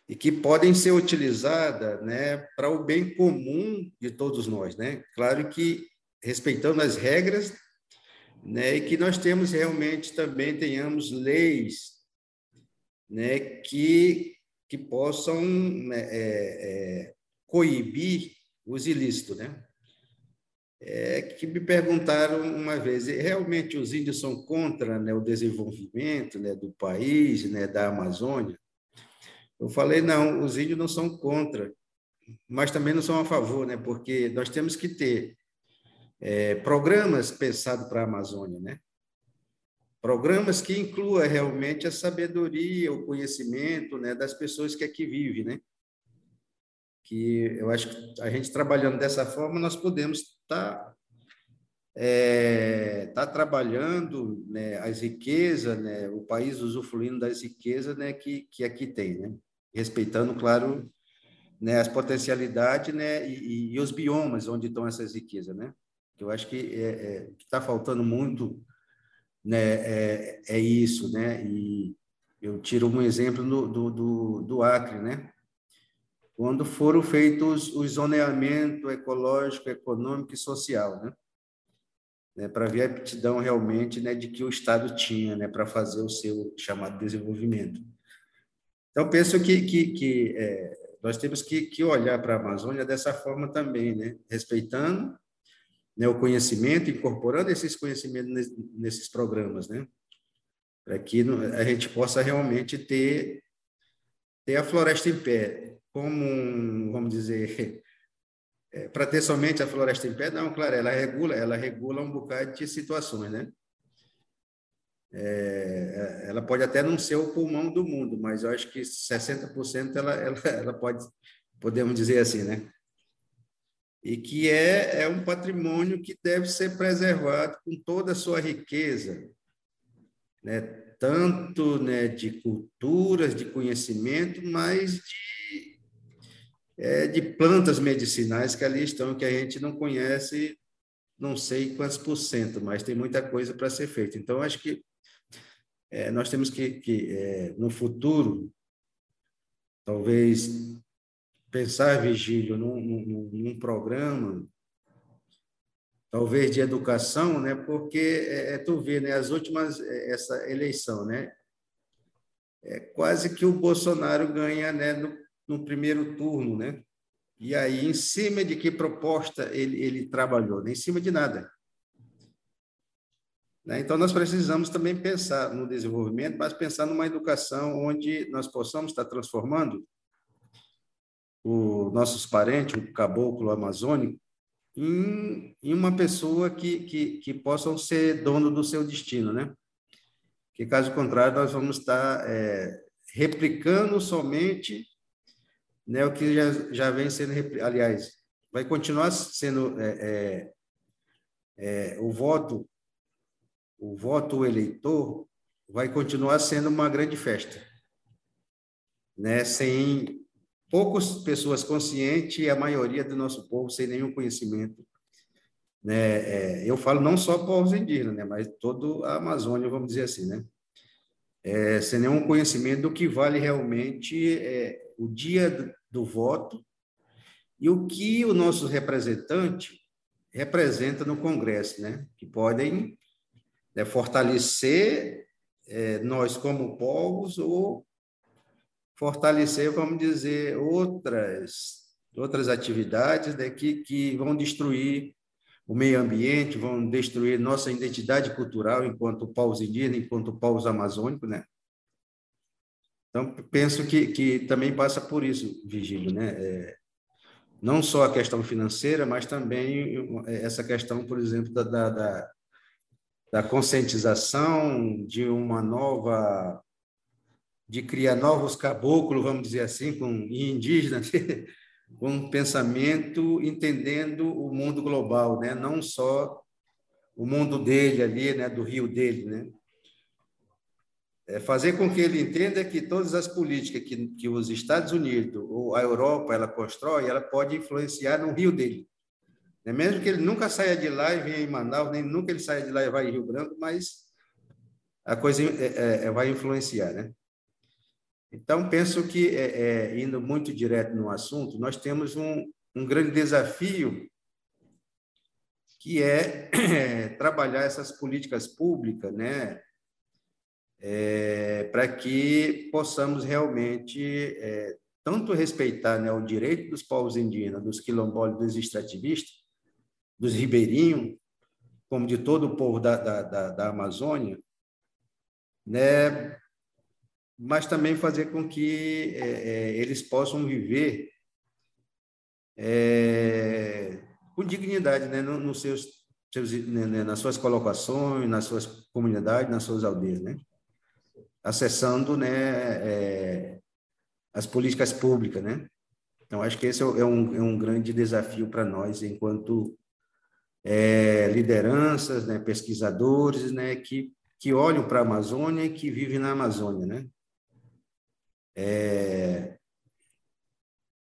F: E que podem ser utilizadas né, para o bem comum de todos nós. Né? Claro que respeitando as regras né, e que nós temos realmente também tenhamos leis né, que, que possam né, é, é, coibir os ilícitos. Né? É, que me perguntaram uma vez, realmente os índios são contra né, o desenvolvimento né, do país, né, da Amazônia? Eu falei, não, os índios não são contra, mas também não são a favor, né, porque nós temos que ter é, programas pensados para a Amazônia, né? Programas que incluam realmente a sabedoria, o conhecimento né, das pessoas que aqui vivem, né? Que eu acho que a gente trabalhando dessa forma, nós podemos estar tá, é, tá trabalhando né, as riquezas, né, o país usufruindo das riquezas né, que, que aqui tem, né? Respeitando, claro, né, as potencialidades né, e, e, os biomas onde estão essas riquezas, né? Eu acho que é, é, está faltando muito né, é, é, isso, né? E eu tiro um exemplo do, do, do, do Acre, né? Quando foram feitos o zoneamento ecológico, econômico e social, né? né, para ver a aptidão realmente né, de que o Estado tinha né, para fazer o seu chamado desenvolvimento. Então, penso que, que, que é, nós temos que, que olhar para a Amazônia dessa forma também, né, respeitando né, o conhecimento, incorporando esses conhecimentos nesses programas, né, para que a gente possa realmente ter, ter a floresta em pé, como, vamos dizer, é, para ter somente a floresta em pé, não, claro, ela regula, ela regula um bocado de situações, né? É, ela pode até não ser o pulmão do mundo, mas eu acho que 60% ela, ela, ela pode, podemos dizer assim, né? E que é, é um patrimônio que deve ser preservado com toda a sua riqueza, né? tanto né, de culturas, de conhecimento, mas de é, de plantas medicinais que ali estão, que a gente não conhece, não sei quantos por cento, mas tem muita coisa para ser feita. Então, acho que é, nós temos que, que é, no futuro, talvez pensar, Vigílio, num, num, num programa, talvez de educação, né? Porque é, é, tu vê, né? As últimas é, essa eleição, né? É quase que o Bolsonaro ganha, né? No, no primeiro turno, né? E aí, em cima de que proposta ele, ele trabalhou? Né? Em cima de nada. Né? Então, nós precisamos também pensar no desenvolvimento, mas pensar numa educação onde nós possamos estar transformando os nossos parentes, o caboclo amazônico, em, em uma pessoa que, que, que possam ser dono do seu destino, né? Que, caso contrário, nós vamos estar é, replicando somente né, o que já, já vem sendo, aliás, vai continuar sendo é, é, é, o voto, o voto eleitor vai continuar sendo uma grande festa, né, sem poucas pessoas conscientes e a maioria do nosso povo sem nenhum conhecimento. Né, é, eu falo não só povos indígenas, né, mas toda a Amazônia, vamos dizer assim, né, é, sem nenhum conhecimento do que vale realmente é, o dia do, do voto e o que o nosso representante representa no Congresso, né? que podem né, fortalecer é, nós como povos ou fortalecer, vamos dizer, outras outras atividades né, que, vão destruir o meio ambiente, vão destruir nossa identidade cultural enquanto povos indígenas, enquanto povos amazônicos, né? Então, penso que, que também passa por isso, Vigílio, né? É, não só a questão financeira, mas também essa questão, por exemplo, da, da, da conscientização de uma nova de criar novos caboclos, vamos dizer assim, com indígenas, com um pensamento entendendo o mundo global, né? Não só o mundo dele ali, né, do rio dele, né? é fazer com que ele entenda que todas as políticas que, que os Estados Unidos ou a Europa ela constrói, ela pode influenciar no rio dele. É mesmo que ele nunca saia de lá e venha em Manaus, nem nunca ele saia de lá e vá em Rio Branco, mas a coisa é, é, é vai influenciar, né? Então, penso que, é, é, indo muito direto no assunto, nós temos um, um grande desafio que é trabalhar essas políticas públicas, né? é, para que possamos realmente é, tanto respeitar né, o direito dos povos indígenas, dos quilombolas, dos extrativistas, dos ribeirinhos, como de todo o povo da, da, da, da Amazônia, né, mas também fazer com que é, é eles possam viver é, com dignidade né, nos seus, seus né, né, nas suas colocações, nas suas comunidades, nas suas aldeias, né? acessando né, é, as políticas públicas. Né? Então, acho que esse é, é um, é um grande desafio para nós, enquanto é, lideranças, né, pesquisadores, né, que, que olham para a Amazônia e que vivem na Amazônia. Né? É,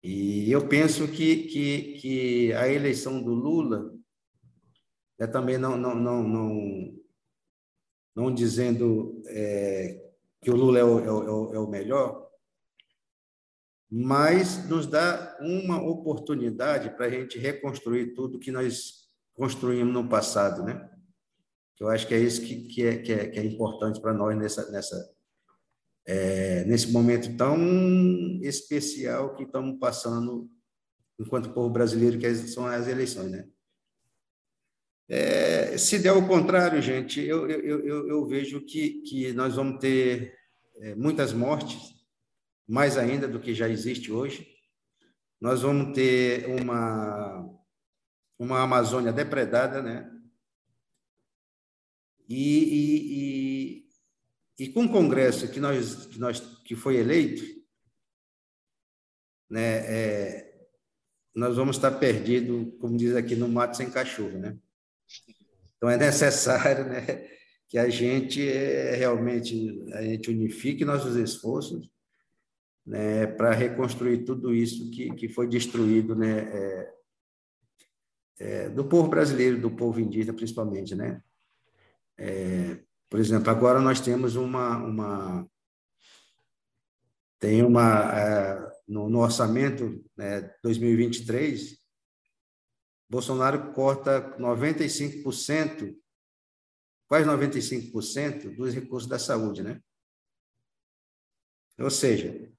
F: e eu penso que, que, que a eleição do Lula é também não, não, não, não, não dizendo é, que o Lula é o, é o, é o melhor, mas nos dá uma oportunidade para a gente reconstruir tudo que nós construímos no passado, né? Eu acho que é isso que, que, é, que, é, que é importante para nós nessa, nessa, é, nesse momento tão especial que estamos passando enquanto povo brasileiro, que são as eleições, né? É, se der o contrário, gente, eu, eu, eu, eu vejo que, que nós vamos ter é, muitas mortes, mais ainda do que já existe hoje. Nós vamos ter uma, uma Amazônia depredada, né? E, e, e, com o Congresso que nós, que nós que foi eleito, né, é, nós vamos estar perdidos, como diz aqui, no mato sem cachorro, né? Então é necessário, né, que a gente é, realmente a gente unifique nossos esforços né, para reconstruir tudo isso que, que foi destruído né, é, é, do povo brasileiro, do povo indígena principalmente. Né? É, por exemplo, agora nós temos uma, uma tem uma é, no, no, orçamento né, 2023 Bolsonaro corta 95%, quase 95% dos recursos da saúde, né? Ou seja,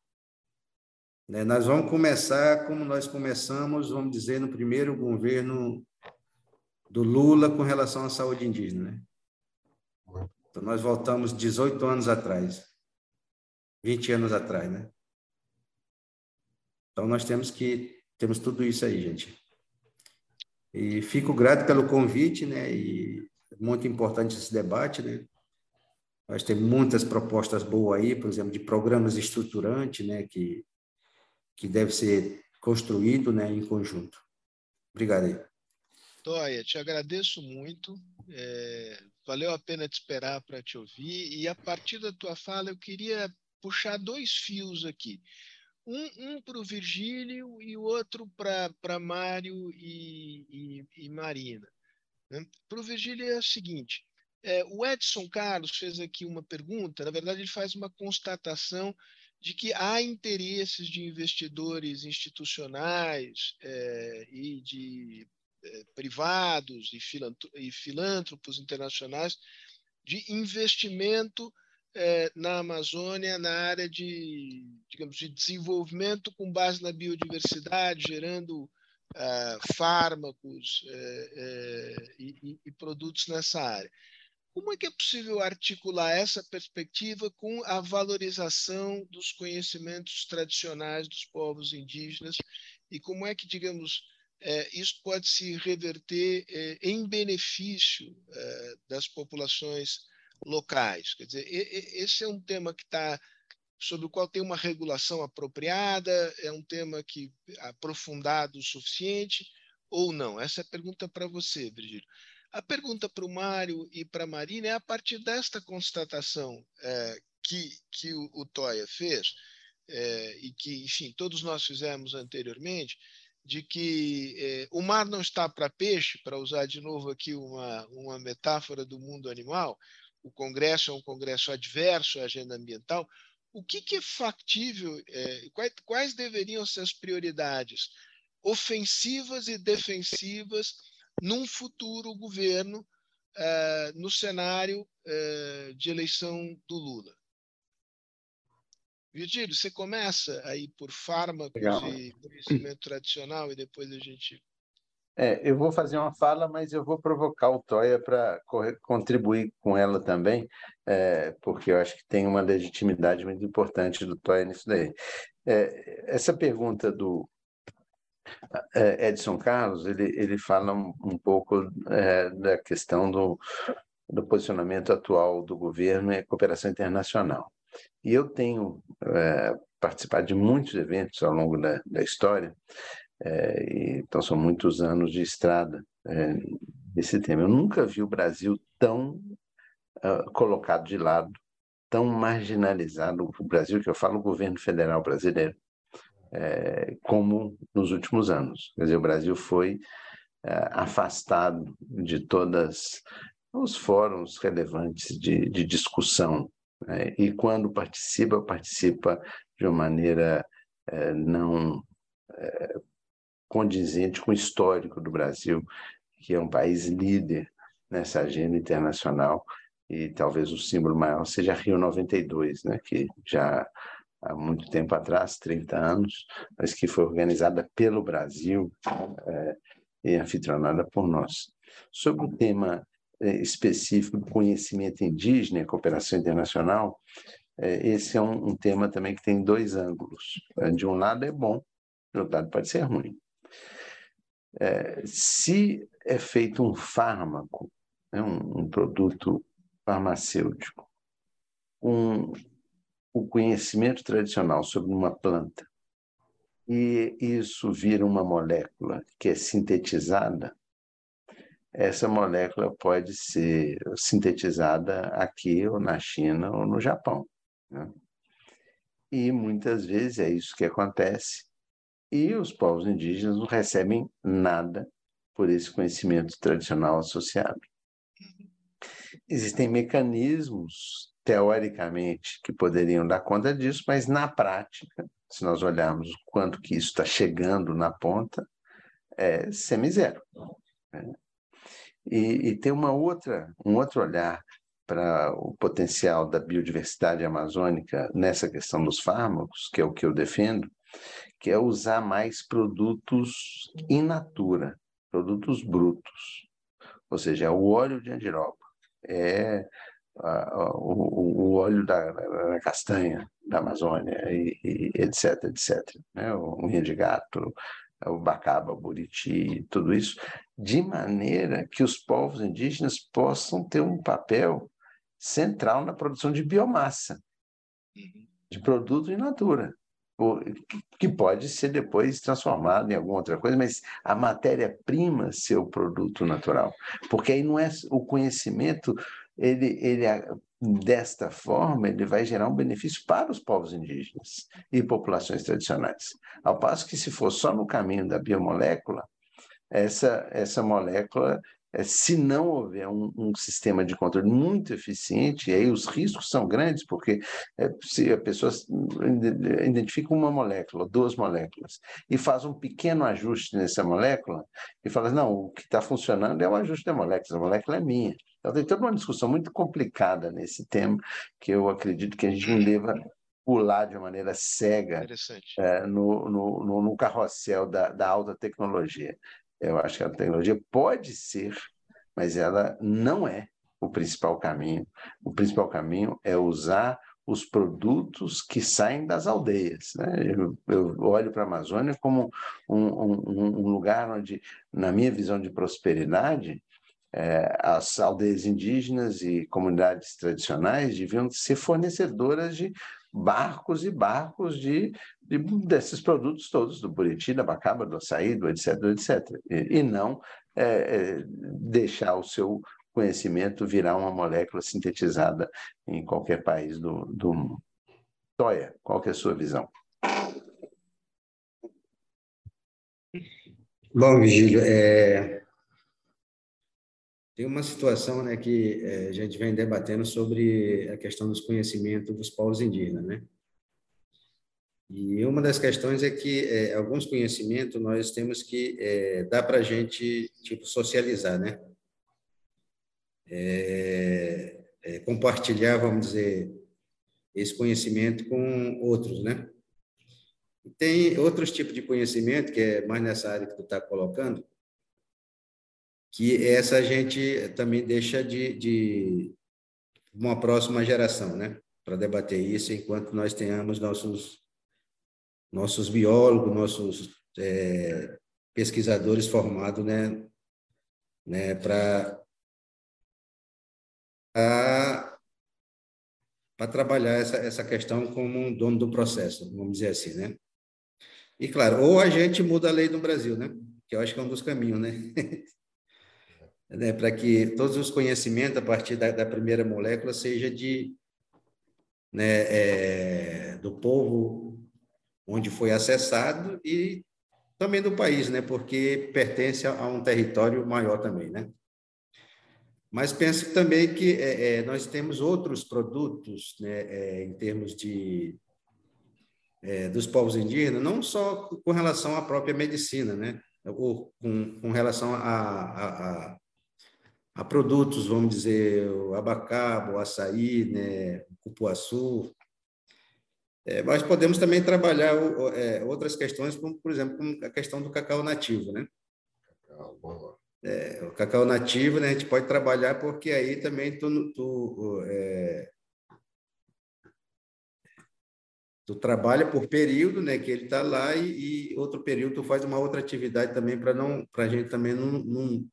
F: né? Nós vamos começar como nós começamos, vamos dizer, no primeiro governo do Lula com relação à saúde indígena. Né? Então, nós voltamos 18 anos atrás, 20 anos atrás. Né? Então, nós temos que, temos tudo isso aí, gente. E fico grato pelo convite, né? E muito importante esse debate, né? Nós temos muitas propostas boas aí, por exemplo, de programas estruturantes, né? Que que deve ser construído né, em conjunto. Obrigado aí.
B: Toia, te agradeço muito. É, valeu a pena te esperar para te ouvir. E a partir da tua fala, eu queria puxar dois fios aqui. Um, um para o Virgílio e o outro para Mário e, e, e Marina. Né? Para o Virgílio é o seguinte: é, o Edson Carlos fez aqui uma pergunta, na verdade, ele faz uma constatação de que há interesses de investidores institucionais é, e de privados e, filântropos internacionais de investimento é, na Amazônia na área de, digamos, de desenvolvimento com base na biodiversidade, gerando ah, fármacos e, e produtos nessa área. Como é que é possível articular essa perspectiva com a valorização dos conhecimentos tradicionais dos povos indígenas e como é que, digamos, é, isso pode se reverter é, em benefício é, das populações locais? Quer dizer, esse é um tema que está sobre o qual tem uma regulação apropriada, é um tema que aprofundado o suficiente ou não? Essa é a pergunta para você, Virgílio. A pergunta para o Mário e para a Marina é a partir desta constatação é, que, que o, o Toya fez, é, e que, enfim, todos nós fizemos anteriormente, de que é, o mar não está para peixe, para usar de novo aqui uma, uma metáfora do mundo animal, o Congresso é um Congresso adverso à agenda ambiental. O que, que é factível, é, quais, quais deveriam ser as prioridades ofensivas e defensivas num futuro governo eh, no cenário eh, de eleição do Lula. Virgílio, você começa aí por fármacos Legal. e conhecimento tradicional e depois a gente.
C: É, eu vou fazer uma fala, mas eu vou provocar o Toya para contribuir com ela também, é, porque eu acho que tem uma legitimidade muito importante do Toya nisso daí. É, essa pergunta do, é, Edson Carlos, ele, ele fala um, um pouco é, da questão do, do posicionamento atual do governo em cooperação internacional. E eu tenho é, participado de muitos eventos ao longo da, da história, é, e, então são muitos anos de estrada é, nesse tema. Eu nunca vi o Brasil tão uh, colocado de lado, tão marginalizado, o Brasil que eu falo, o governo federal brasileiro, é, como nos últimos anos. Quer dizer, o Brasil foi afastado de todas os fóruns relevantes de, de discussão. Né? E quando participa, participa de uma maneira é, não é, condizente com o histórico do Brasil, que é um país líder nessa agenda internacional e talvez o símbolo maior seja Rio 92, né, que já há muito tempo atrás, 30 anos, mas que foi organizada pelo Brasil é, e anfitrionada por nós. Sobre o tema específico do conhecimento indígena e cooperação internacional, é, esse é um, um, tema também que tem dois ângulos. De um lado é bom, de outro lado pode ser ruim. É, se é feito um fármaco, né, um, um produto farmacêutico, com o conhecimento tradicional sobre uma planta, e isso vira uma molécula que é sintetizada, essa molécula pode ser sintetizada aqui, ou na China, ou no Japão. Né? E muitas vezes é isso que acontece e os povos indígenas não recebem nada por esse conhecimento tradicional associado. Existem mecanismos, teoricamente, que poderiam dar conta disso, mas na prática, se nós olharmos o quanto que isso está chegando na ponta, é semi-zero. Né? E, e tem uma outra, um outro olhar para o potencial da biodiversidade amazônica nessa questão dos fármacos, que é o que eu defendo, que é usar mais produtos in natura, produtos brutos. Ou seja, o óleo de andiroba, é o, o, óleo da, da, castanha da Amazônia, e, e etc, etc. Né? O unha de gato, o bacaba, o buriti, tudo isso, de maneira que os povos indígenas possam ter um papel central na produção de biomassa, uhum. de produto in natura que pode ser depois transformado em alguma outra coisa, mas a matéria-prima ser o produto natural. Porque aí não é o conhecimento, ele, ele desta forma, ele vai gerar um benefício para os povos indígenas e populações tradicionais. Ao passo que se for só no caminho da biomolécula, essa, essa molécula é, se não houver um, um, sistema de controle muito eficiente, aí os riscos são grandes, porque é, se a pessoa identifica uma molécula, duas moléculas, e faz um pequeno ajuste nessa molécula, e fala, não, o que está funcionando é o ajuste da molécula, a molécula é minha. Então tem toda uma discussão muito complicada nesse tema, que eu acredito que a gente não deva pular de maneira cega é, no, no, no, carrossel da, da alta tecnologia. Eu acho que a tecnologia pode ser, mas ela não é o principal caminho. O principal caminho é usar os produtos que saem das aldeias. Né? Eu, eu olho para a Amazônia como um, um, um, lugar onde, na minha visão de prosperidade, é, as aldeias indígenas e comunidades tradicionais deviam ser fornecedoras de barcos e barcos de, de, desses produtos todos, do buriti, da bacaba, do açaí, do etc, etc. E, e não é, é, deixar o seu conhecimento virar uma molécula sintetizada em qualquer país do, do mundo. Toia, qual é a sua visão?
F: Bom, Vigílio, é, tem uma situação né, que é, a gente vem debatendo sobre a questão dos conhecimentos dos povos indígenas, né? E uma das questões é que é, alguns conhecimentos nós temos que é, dar para a gente tipo socializar, né? É, é, compartilhar, vamos dizer, esse conhecimento com outros, né? Tem outros tipos de conhecimento que é mais nessa área que tu está colocando, que essa a gente também deixa de, de uma próxima geração, né? Para debater isso enquanto nós tenhamos nossos nossos biólogos, nossos é, pesquisadores formados, né? né para para trabalhar essa, essa questão como um dono do processo, vamos dizer assim, né? E claro, ou a gente muda a lei no Brasil, né? Que eu acho que é um dos caminhos, né? né, para que todos os conhecimentos a partir da, da primeira molécula seja de né, é, do povo onde foi acessado e também do país, né? Porque pertence a um território maior também, né? Mas penso também que é, é, nós temos outros produtos, né, é, em termos de é, dos povos indígenas, não só com relação à própria medicina, né, ou com, com relação a, a, a, a, produtos, vamos dizer, o abacabo, o açaí, né, o cupuaçu, é, mas podemos também trabalhar é, outras questões, como, por exemplo, como a questão do cacau nativo, né? É, o cacau nativo, né, a gente pode trabalhar porque aí também tu, tu, é, tu trabalha por período, né, que ele está lá e, e, outro período tu faz uma outra atividade também para não, para a gente também não, não,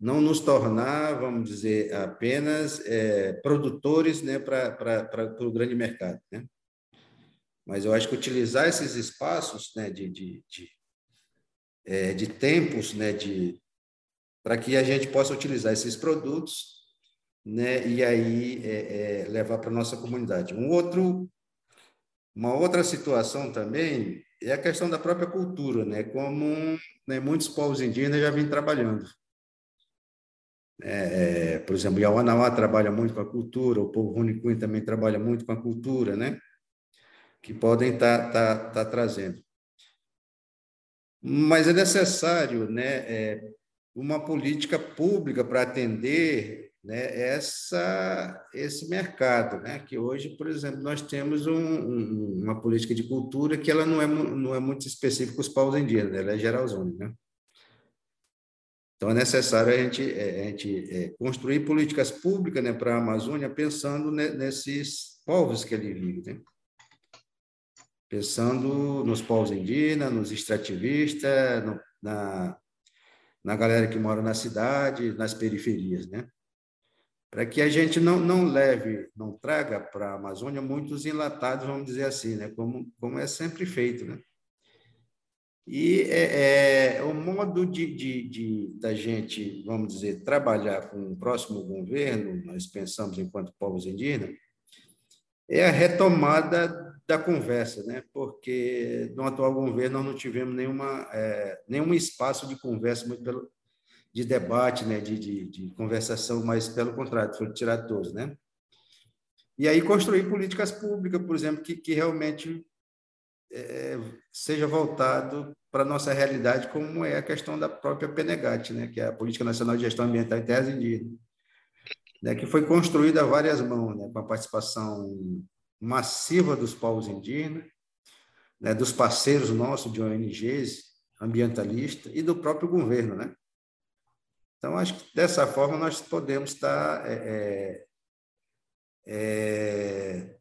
F: não nos tornar, vamos dizer, apenas é, produtores, né, para o grande mercado, né? Mas eu acho que utilizar esses espaços né, de, de, de, é, de tempos né, de, para que a gente possa utilizar esses produtos né, e aí é, é, levar para a nossa comunidade. Um outro, uma outra situação também é a questão da própria cultura, né, como né, muitos povos indígenas já vêm trabalhando. É, é por exemplo, Yawanawá trabalha muito com a cultura, o povo Runicuim também trabalha muito com a cultura, né? que podem estar tá, tá, tá trazendo. Mas é necessário né, é, uma política pública para atender né, essa, esse mercado, né? que hoje, por exemplo, nós temos um, um, uma política de cultura que ela não é, não é muito específica os povos indígenas, ela é geralzona. Né? Então, é necessário a gente, é, a gente é, construir políticas públicas né, para a Amazônia pensando nesses povos que ali vivem. Né? pensando nos povos indígenas, nos extrativistas, no, na, na galera que mora na cidade, nas periferias, né? Para que a gente não, não leve, não traga para a Amazônia muitos enlatados, vamos dizer assim, né? Como, como é sempre feito, né? E é, é o modo de, de, de, da gente, vamos dizer, trabalhar com o próximo governo, nós pensamos enquanto povos indígenas, é a retomada da conversa, né? porque no atual governo nós não tivemos nenhuma, é, nenhum espaço de conversa, muito pelo, de debate, né? de, de, de conversação, mas pelo contrário, foi tirado todos. Né? E aí construir políticas públicas, por exemplo, que, que realmente é, seja voltado para a nossa realidade, como é a questão da própria PNGAT, né? que é a Política Nacional de Gestão Ambiental em Terras Indígenas, né? que foi construída a várias mãos, né? com a participação massiva dos povos indígenas, né, dos parceiros nossos de ONGs ambientalistas e do próprio governo, né? Então, acho que dessa forma nós podemos estar é, é, é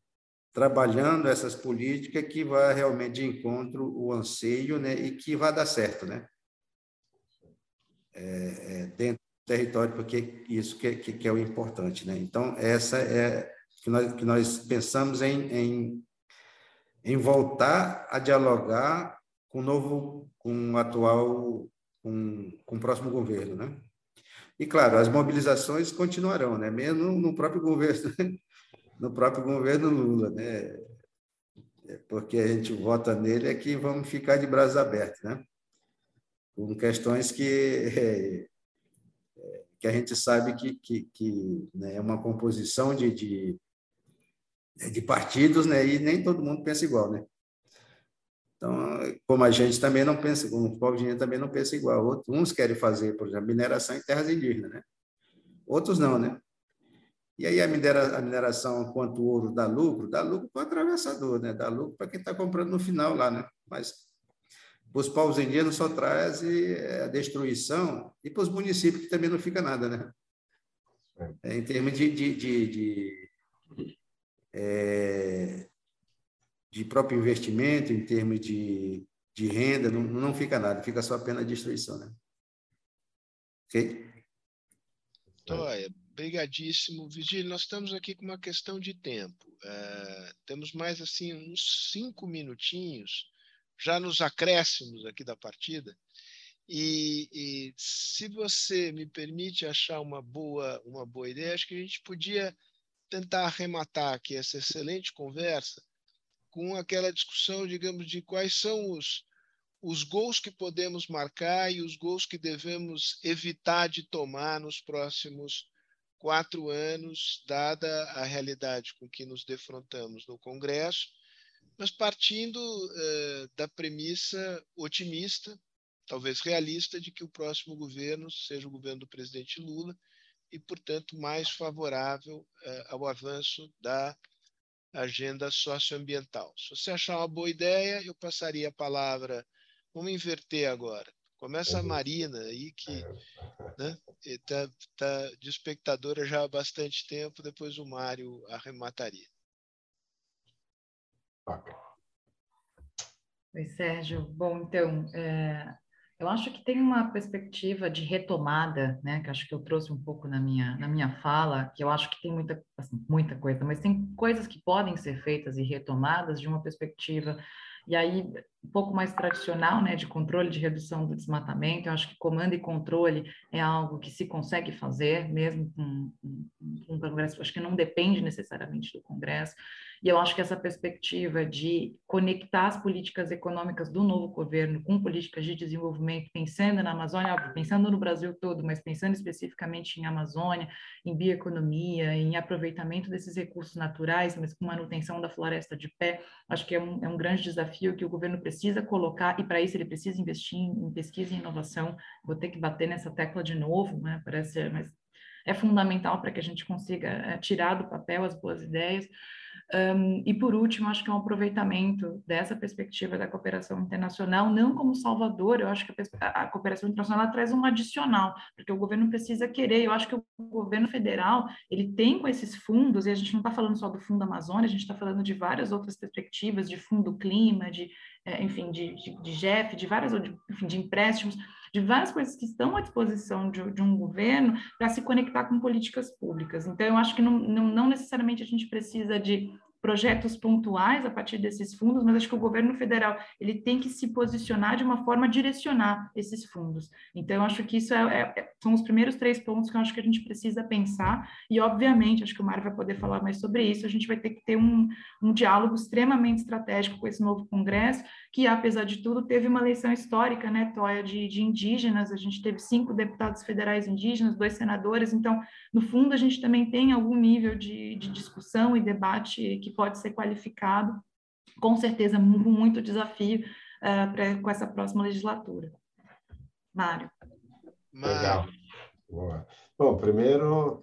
F: trabalhando essas políticas que vai realmente de encontro o anseio, né, e que vai dar certo, né? É, é dentro do território, porque isso que, que, que é o importante, né? Então, essa é que nós, que nós pensamos em, em, em voltar a dialogar com o novo, com o atual, com, com o próximo governo, né? E claro, as mobilizações continuarão, né? Mesmo no próprio governo, no próprio governo Lula, né? É porque a gente vota nele é que vamos ficar de braços abertos, né? Com questões que que a gente sabe que, que, que né, é uma composição de, de, né, de partidos, né? E nem todo mundo pensa igual, né? Então, como a gente também não pensa, como o povo de também não pensa igual. Outros, uns querem fazer, por exemplo, mineração em terras indígenas, né? Outros não, né? E aí a, minera, a mineração, quanto o ouro dá lucro, dá lucro para o atravessador, né? Dá lucro para quem está comprando no final lá, né? Mas para os povos indígenas só traz é, a destruição e para os municípios que também não fica nada, né? É, em termos de, de, de, de é, de próprio investimento, em termos de, de renda, não, não fica nada, fica só apenas destruição. Né? Ok?
B: Toia, brigadíssimo. Vigílio, nós estamos aqui com uma questão de tempo. É, temos mais assim uns cinco minutinhos, já nos acréscimos aqui da partida. E, e, se você me permite achar uma boa, uma boa ideia, acho que a gente podia tentar arrematar aqui essa excelente conversa com aquela discussão, digamos, de quais são os, os gols que podemos marcar e os gols que devemos evitar de tomar nos próximos quatro anos, dada a realidade com que nos defrontamos no Congresso, mas partindo eh, da premissa otimista, talvez realista, de que o próximo governo seja o governo do presidente Lula e, portanto, mais favorável eh, ao avanço da agenda socioambiental. Se você achar uma boa ideia, eu passaria a palavra. Vamos inverter agora. Começa a uhum. Marina aí, que está é. né, tá, tá de espectadora já há bastante tempo, depois o Mário arremataria.
E: Oi, Sérgio. Bom, então, é, eu acho que tem uma perspectiva de retomada, né, que acho que eu trouxe um pouco na minha, na minha fala, que eu acho que tem muita, assim, muita coisa, mas tem coisas que podem ser feitas e retomadas de uma perspectiva e aí um pouco mais tradicional, né, de controle de redução do desmatamento. Eu acho que comando e controle é algo que se consegue fazer, mesmo com, com o Congresso. Acho que não depende necessariamente do Congresso. E eu acho que essa perspectiva de conectar as políticas econômicas do novo governo com políticas de desenvolvimento, pensando na Amazônia, pensando no Brasil todo, mas pensando especificamente em Amazônia, em bioeconomia, em aproveitamento desses recursos naturais, mas com manutenção da floresta de pé, acho que é um, é um grande desafio que o governo precisa colocar, e para isso ele precisa investir em, em pesquisa e inovação. Vou ter que bater nessa tecla de novo, né? parece, mas é fundamental para que a gente consiga é, tirar do papel as boas ideias. Um, e por último, acho que é um aproveitamento dessa perspectiva da cooperação internacional, não como salvador, eu acho que a, a cooperação internacional traz um adicional, porque o governo precisa querer, eu acho que o governo federal, ele tem com esses fundos, e a gente não está falando só do Fundo Amazônia, a gente está falando de várias outras perspectivas, de Fundo Clima, de, é, enfim, de, de, de de várias, de, enfim, de empréstimos, de várias coisas que estão à disposição de, de um governo para se conectar com políticas públicas. Então, eu acho que não, não, não necessariamente a gente precisa de projetos pontuais a partir desses fundos, mas acho que o governo federal ele tem que se posicionar de uma forma a direcionar esses fundos. Então, acho que isso é, é, é, são os primeiros três pontos que eu acho que a gente precisa pensar, e obviamente, acho que o Mário vai poder falar mais sobre isso, a gente vai ter que ter um, um diálogo extremamente estratégico com esse novo Congresso, que, apesar de tudo, teve uma eleição histórica, né, Toya, de, de indígenas, a gente teve cinco deputados federais indígenas, dois senadores, então, no fundo, a gente também tem algum nível de, de discussão e debate que pode ser qualificado, com certeza, muito desafio uh, pra, com essa próxima legislatura. Mário.
D: Legal. Boa. Bom, primeiro,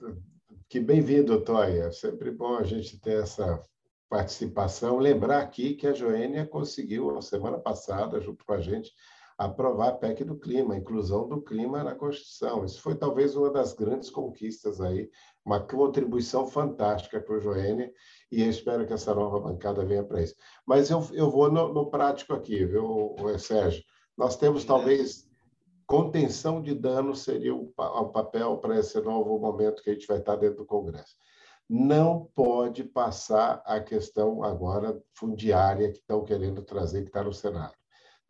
D: que bem-vindo, Toya. É sempre bom a gente ter essa participação. Lembrar aqui que a Joênia conseguiu, semana passada, junto com a gente, aprovar a PEC do clima, a inclusão do clima na Constituição. Isso foi talvez uma das grandes conquistas aí, uma contribuição fantástica para o Joênia, e eu espero que essa nova bancada venha para isso. Mas eu, eu vou no, no prático aqui, viu, Sérgio? Nós temos talvez contenção de danos seria o, o papel para esse novo momento que a gente vai estar dentro do Congresso. Não pode passar a questão agora fundiária que estão querendo trazer, que está no Senado.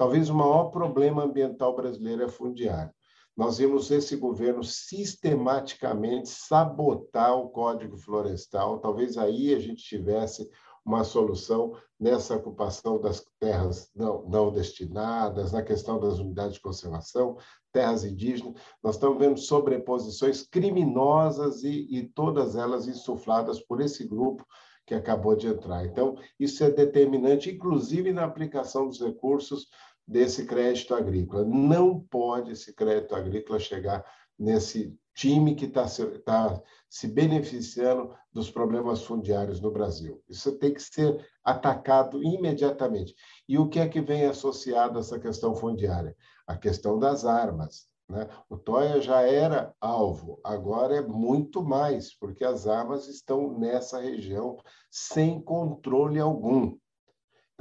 D: Talvez o maior problema ambiental brasileiro é fundiário. Nós vimos esse governo sistematicamente sabotar o Código Florestal. Talvez aí a gente tivesse uma solução nessa ocupação das terras não, não, destinadas, na questão das unidades de conservação, terras indígenas. Nós estamos vendo sobreposições criminosas e, e todas elas insufladas por esse grupo que acabou de entrar. Então, isso é determinante, inclusive na aplicação dos recursos desse crédito agrícola. Não pode esse crédito agrícola chegar nesse time que está se, tá se beneficiando dos problemas fundiários no Brasil. Isso tem que ser atacado imediatamente. E o que é que vem associado a essa questão fundiária? A questão das armas. Né? O Toia já era alvo, agora é muito mais, porque as armas estão nessa região sem controle algum.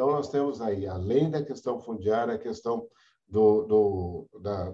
D: Então, nós temos aí, além da questão fundiária, a questão do, do da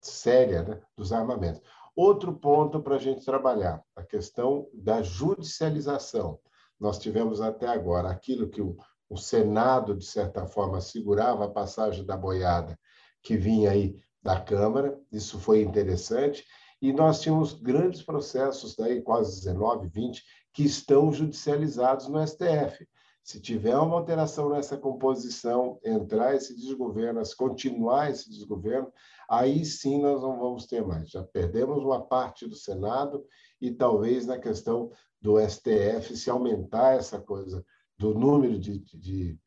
D: séria né, dos armamentos. Outro ponto para a gente trabalhar, a questão da judicialização. Nós tivemos até agora aquilo que o, o Senado, de certa forma, segurava a passagem da boiada que vinha aí da Câmara, isso foi interessante, e nós tínhamos grandes processos, daí quase 19, 20, que estão judicializados no STF. Se tiver uma alteração nessa composição, entrar esse desgoverno, continuar esse desgoverno, aí sim nós não vamos ter mais. Já perdemos uma parte do Senado e talvez na questão do STF, se aumentar essa coisa do número de, de,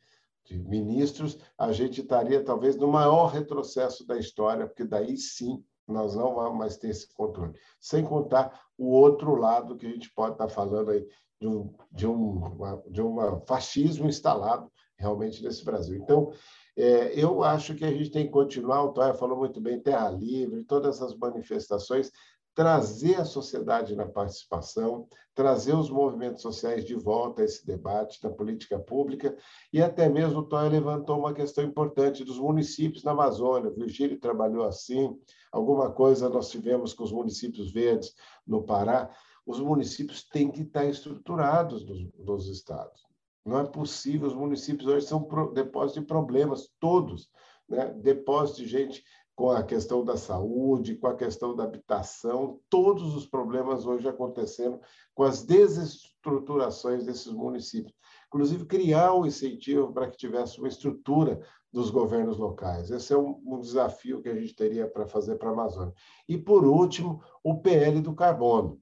D: de ministros, a gente estaria talvez no maior retrocesso da história, porque daí sim nós não vamos mais ter esse controle. Sem contar o outro lado que a gente pode estar falando aí de um, de um, uma, de um fascismo instalado realmente nesse Brasil. Então, é, eu acho que a gente tem que continuar, o Toya falou muito bem, Terra Livre, todas essas manifestações, trazer a sociedade na participação, trazer os movimentos sociais de volta a esse debate da política pública, e até mesmo o Toya levantou uma questão importante dos municípios na Amazônia, o Virgílio trabalhou assim, alguma coisa nós tivemos com os municípios verdes no Pará, os municípios têm que estar estruturados nos, estados. Não é possível, os municípios hoje são depósitos de problemas, todos, né? depósitos de gente com a questão da saúde, com a questão da habitação, todos os problemas hoje acontecendo com as desestruturações desses municípios. Inclusive, criar um incentivo para que tivesse uma estrutura dos governos locais. Esse é um, um desafio que a gente teria para fazer para a Amazônia. E, por último, o PL do carbono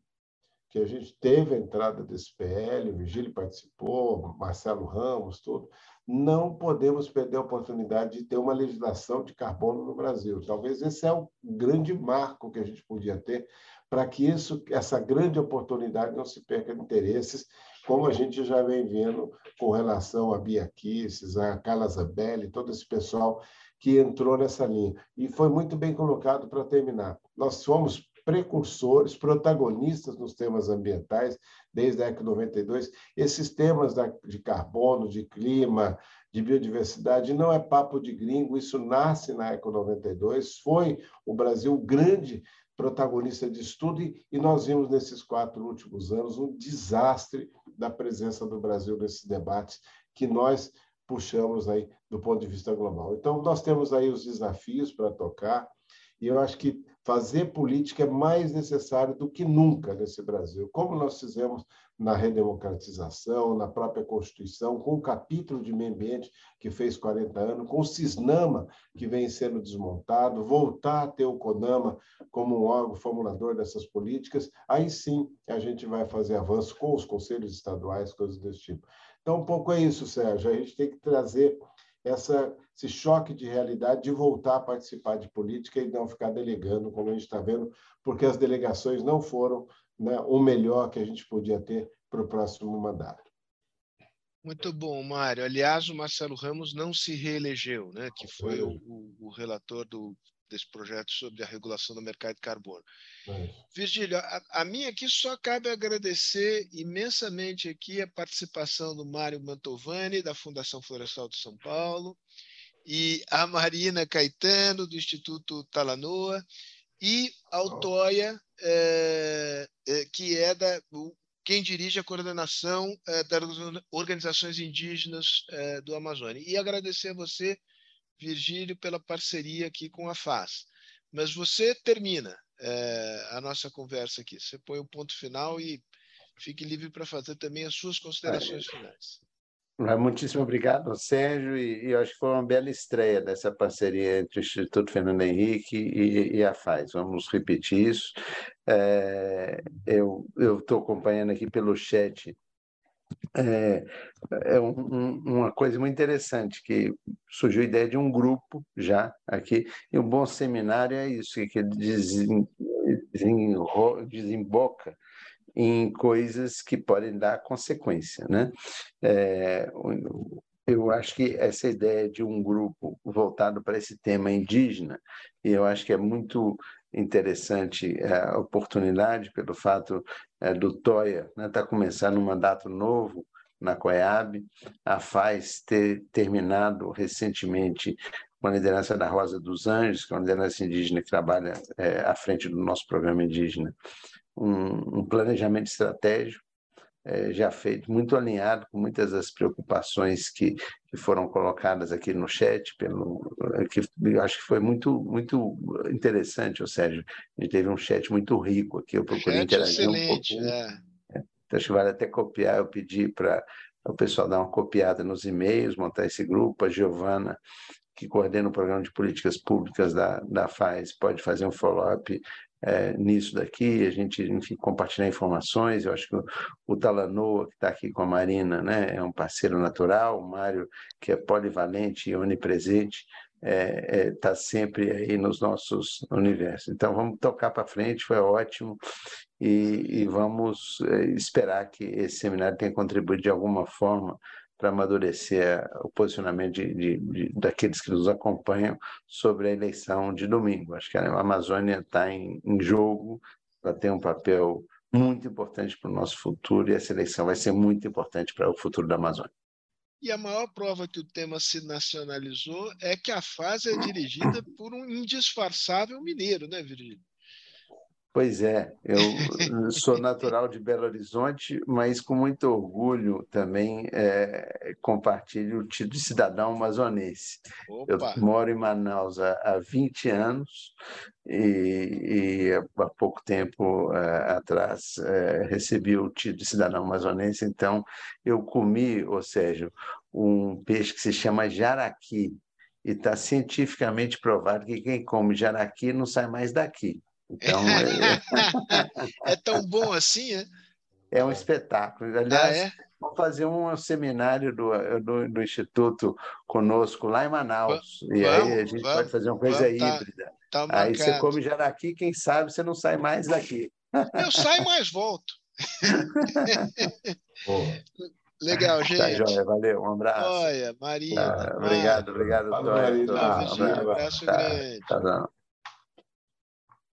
D: que a gente teve a entrada desse PL, o Vigílio participou, Marcelo Ramos, tudo. Não podemos perder a oportunidade de ter uma legislação de carbono no Brasil. Talvez esse é o grande marco que a gente podia ter para que isso, essa grande oportunidade não se perca de interesses, como a gente já vem vendo com relação a Bia Kisses, a Carla Zambelli, todo esse pessoal que entrou nessa linha. E foi muito bem colocado para terminar. Nós fomos precursores, protagonistas nos temas ambientais, desde a de 92. Esses temas de carbono, de clima, de biodiversidade, não é papo de gringo, isso nasce na Eco 92, foi o Brasil grande protagonista de estudo e nós vimos nesses quatro últimos anos um desastre da presença do Brasil nesses debates que nós puxamos aí do ponto de vista global. Então, nós temos aí os desafios para tocar, e eu acho que fazer política é mais necessário do que nunca nesse Brasil, como nós fizemos na redemocratização, na própria Constituição, com o capítulo de meio ambiente que fez 40 anos, com o CISNAMA, que vem sendo desmontado, voltar a ter o CONAMA como um órgão formulador dessas políticas, aí sim a gente vai fazer avanço com os conselhos estaduais, coisas desse tipo. Então, um pouco é isso, Sérgio, a gente tem que trazer essa, esse choque de realidade de voltar a participar de política e não ficar delegando, como a gente está vendo, porque as delegações não foram né, o melhor que a gente podia ter para o próximo mandato.
B: Muito bom, Mário. Aliás, o Marcelo Ramos não se reelegeu, né, que foi o, o, relator do, desse projeto sobre a regulação do mercado de carbono. É. Virgílio, a, a mim aqui só cabe agradecer imensamente aqui a participação do Mário Mantovani, da Fundação Florestal de São Paulo, e a Marina Caetano, do Instituto Talanoa, e ao Toia, é, é, que é da, quem dirige a coordenação é, das organizações indígenas é, do Amazônia. E agradecer a você, Virgílio, pela parceria aqui com a FAS. Mas você termina é, a nossa conversa aqui. Você põe o um ponto final e fique livre para fazer também as suas considerações finais.
C: Muitíssimo obrigado, Sérgio, e, e acho que foi uma bela estreia dessa parceria entre o Instituto Fernando Henrique e, e a FAS. Vamos repetir isso. É, eu estou acompanhando aqui pelo chat é, é um, uma coisa muito interessante, que surgiu a ideia de um grupo já aqui, e um bom seminário é isso, que desemboca em coisas que podem dar consequência. Né? É, eu acho que essa ideia de um grupo voltado para esse tema indígena, e eu acho que é muito interessante é, a oportunidade pelo fato é, do Toia estar né, tá começando um mandato novo na COEAB, a FAZ ter terminado recentemente com a liderança da Rosa dos Anjos, que é uma liderança indígena que trabalha é, à frente do nosso programa indígena, um, um planejamento estratégico é, já feito, muito alinhado com muitas das preocupações que, que foram colocadas aqui no chat, pelo, que eu acho que foi muito, muito interessante, o Sérgio. A gente teve um chat muito rico aqui, eu procurei chat interagir excelente, um pouquinho. É. É, então, acho que vale até copiar, eu pedi para o pessoal dar uma copiada nos e-mails, montar esse grupo, a Giovana, que coordena o programa de políticas públicas da, da FAES, pode fazer um follow-up é, nisso daqui, a gente, enfim, compartilhar informações. Eu acho que o, o Talanoa, que está aqui com a Marina, né, é um parceiro natural, o Mário, que é polivalente e onipresente, está é, é, tá sempre aí nos nossos universos. Então, vamos tocar para frente, foi ótimo, e, e vamos é, esperar que esse seminário tenha contribuído de alguma forma para amadurecer o posicionamento de, de, de, daqueles que nos acompanham sobre a eleição de domingo. Acho que a Amazônia está em, em jogo, ela tem um papel muito importante para o nosso futuro e essa eleição vai ser muito importante para o futuro da Amazônia.
B: E a maior prova que o tema se nacionalizou é que a fase é dirigida por um indisfarçável mineiro, né, Virgílio?
C: Pois é, eu sou natural de Belo Horizonte, mas com muito orgulho também é, compartilho o título de cidadão amazonense. Opa. Eu moro em Manaus há, há 20 anos e, e há pouco tempo é, atrás é, recebi o título de cidadão amazonense, então eu comi, ou seja, um peixe que se chama jaraqui, e está cientificamente provado que quem come jaraqui não sai mais daqui. Então,
B: é... é tão bom assim, é?
C: É um espetáculo. Aliás, ah, é? vamos fazer um seminário do, do, do, Instituto conosco lá em Manaus. Vamos, e aí a gente vamos, pode fazer uma coisa vamos, tá, híbrida. Tá, tá aí você come jaraqui, quem sabe você não sai mais daqui.
B: Eu saio mais volto. Legal, tá, gente. Tá,
C: joia, valeu, um abraço.
B: Olha, Maria.
C: Tá, obrigado, obrigado.
B: Um abraço, um abraço grande.
C: Tá, tá,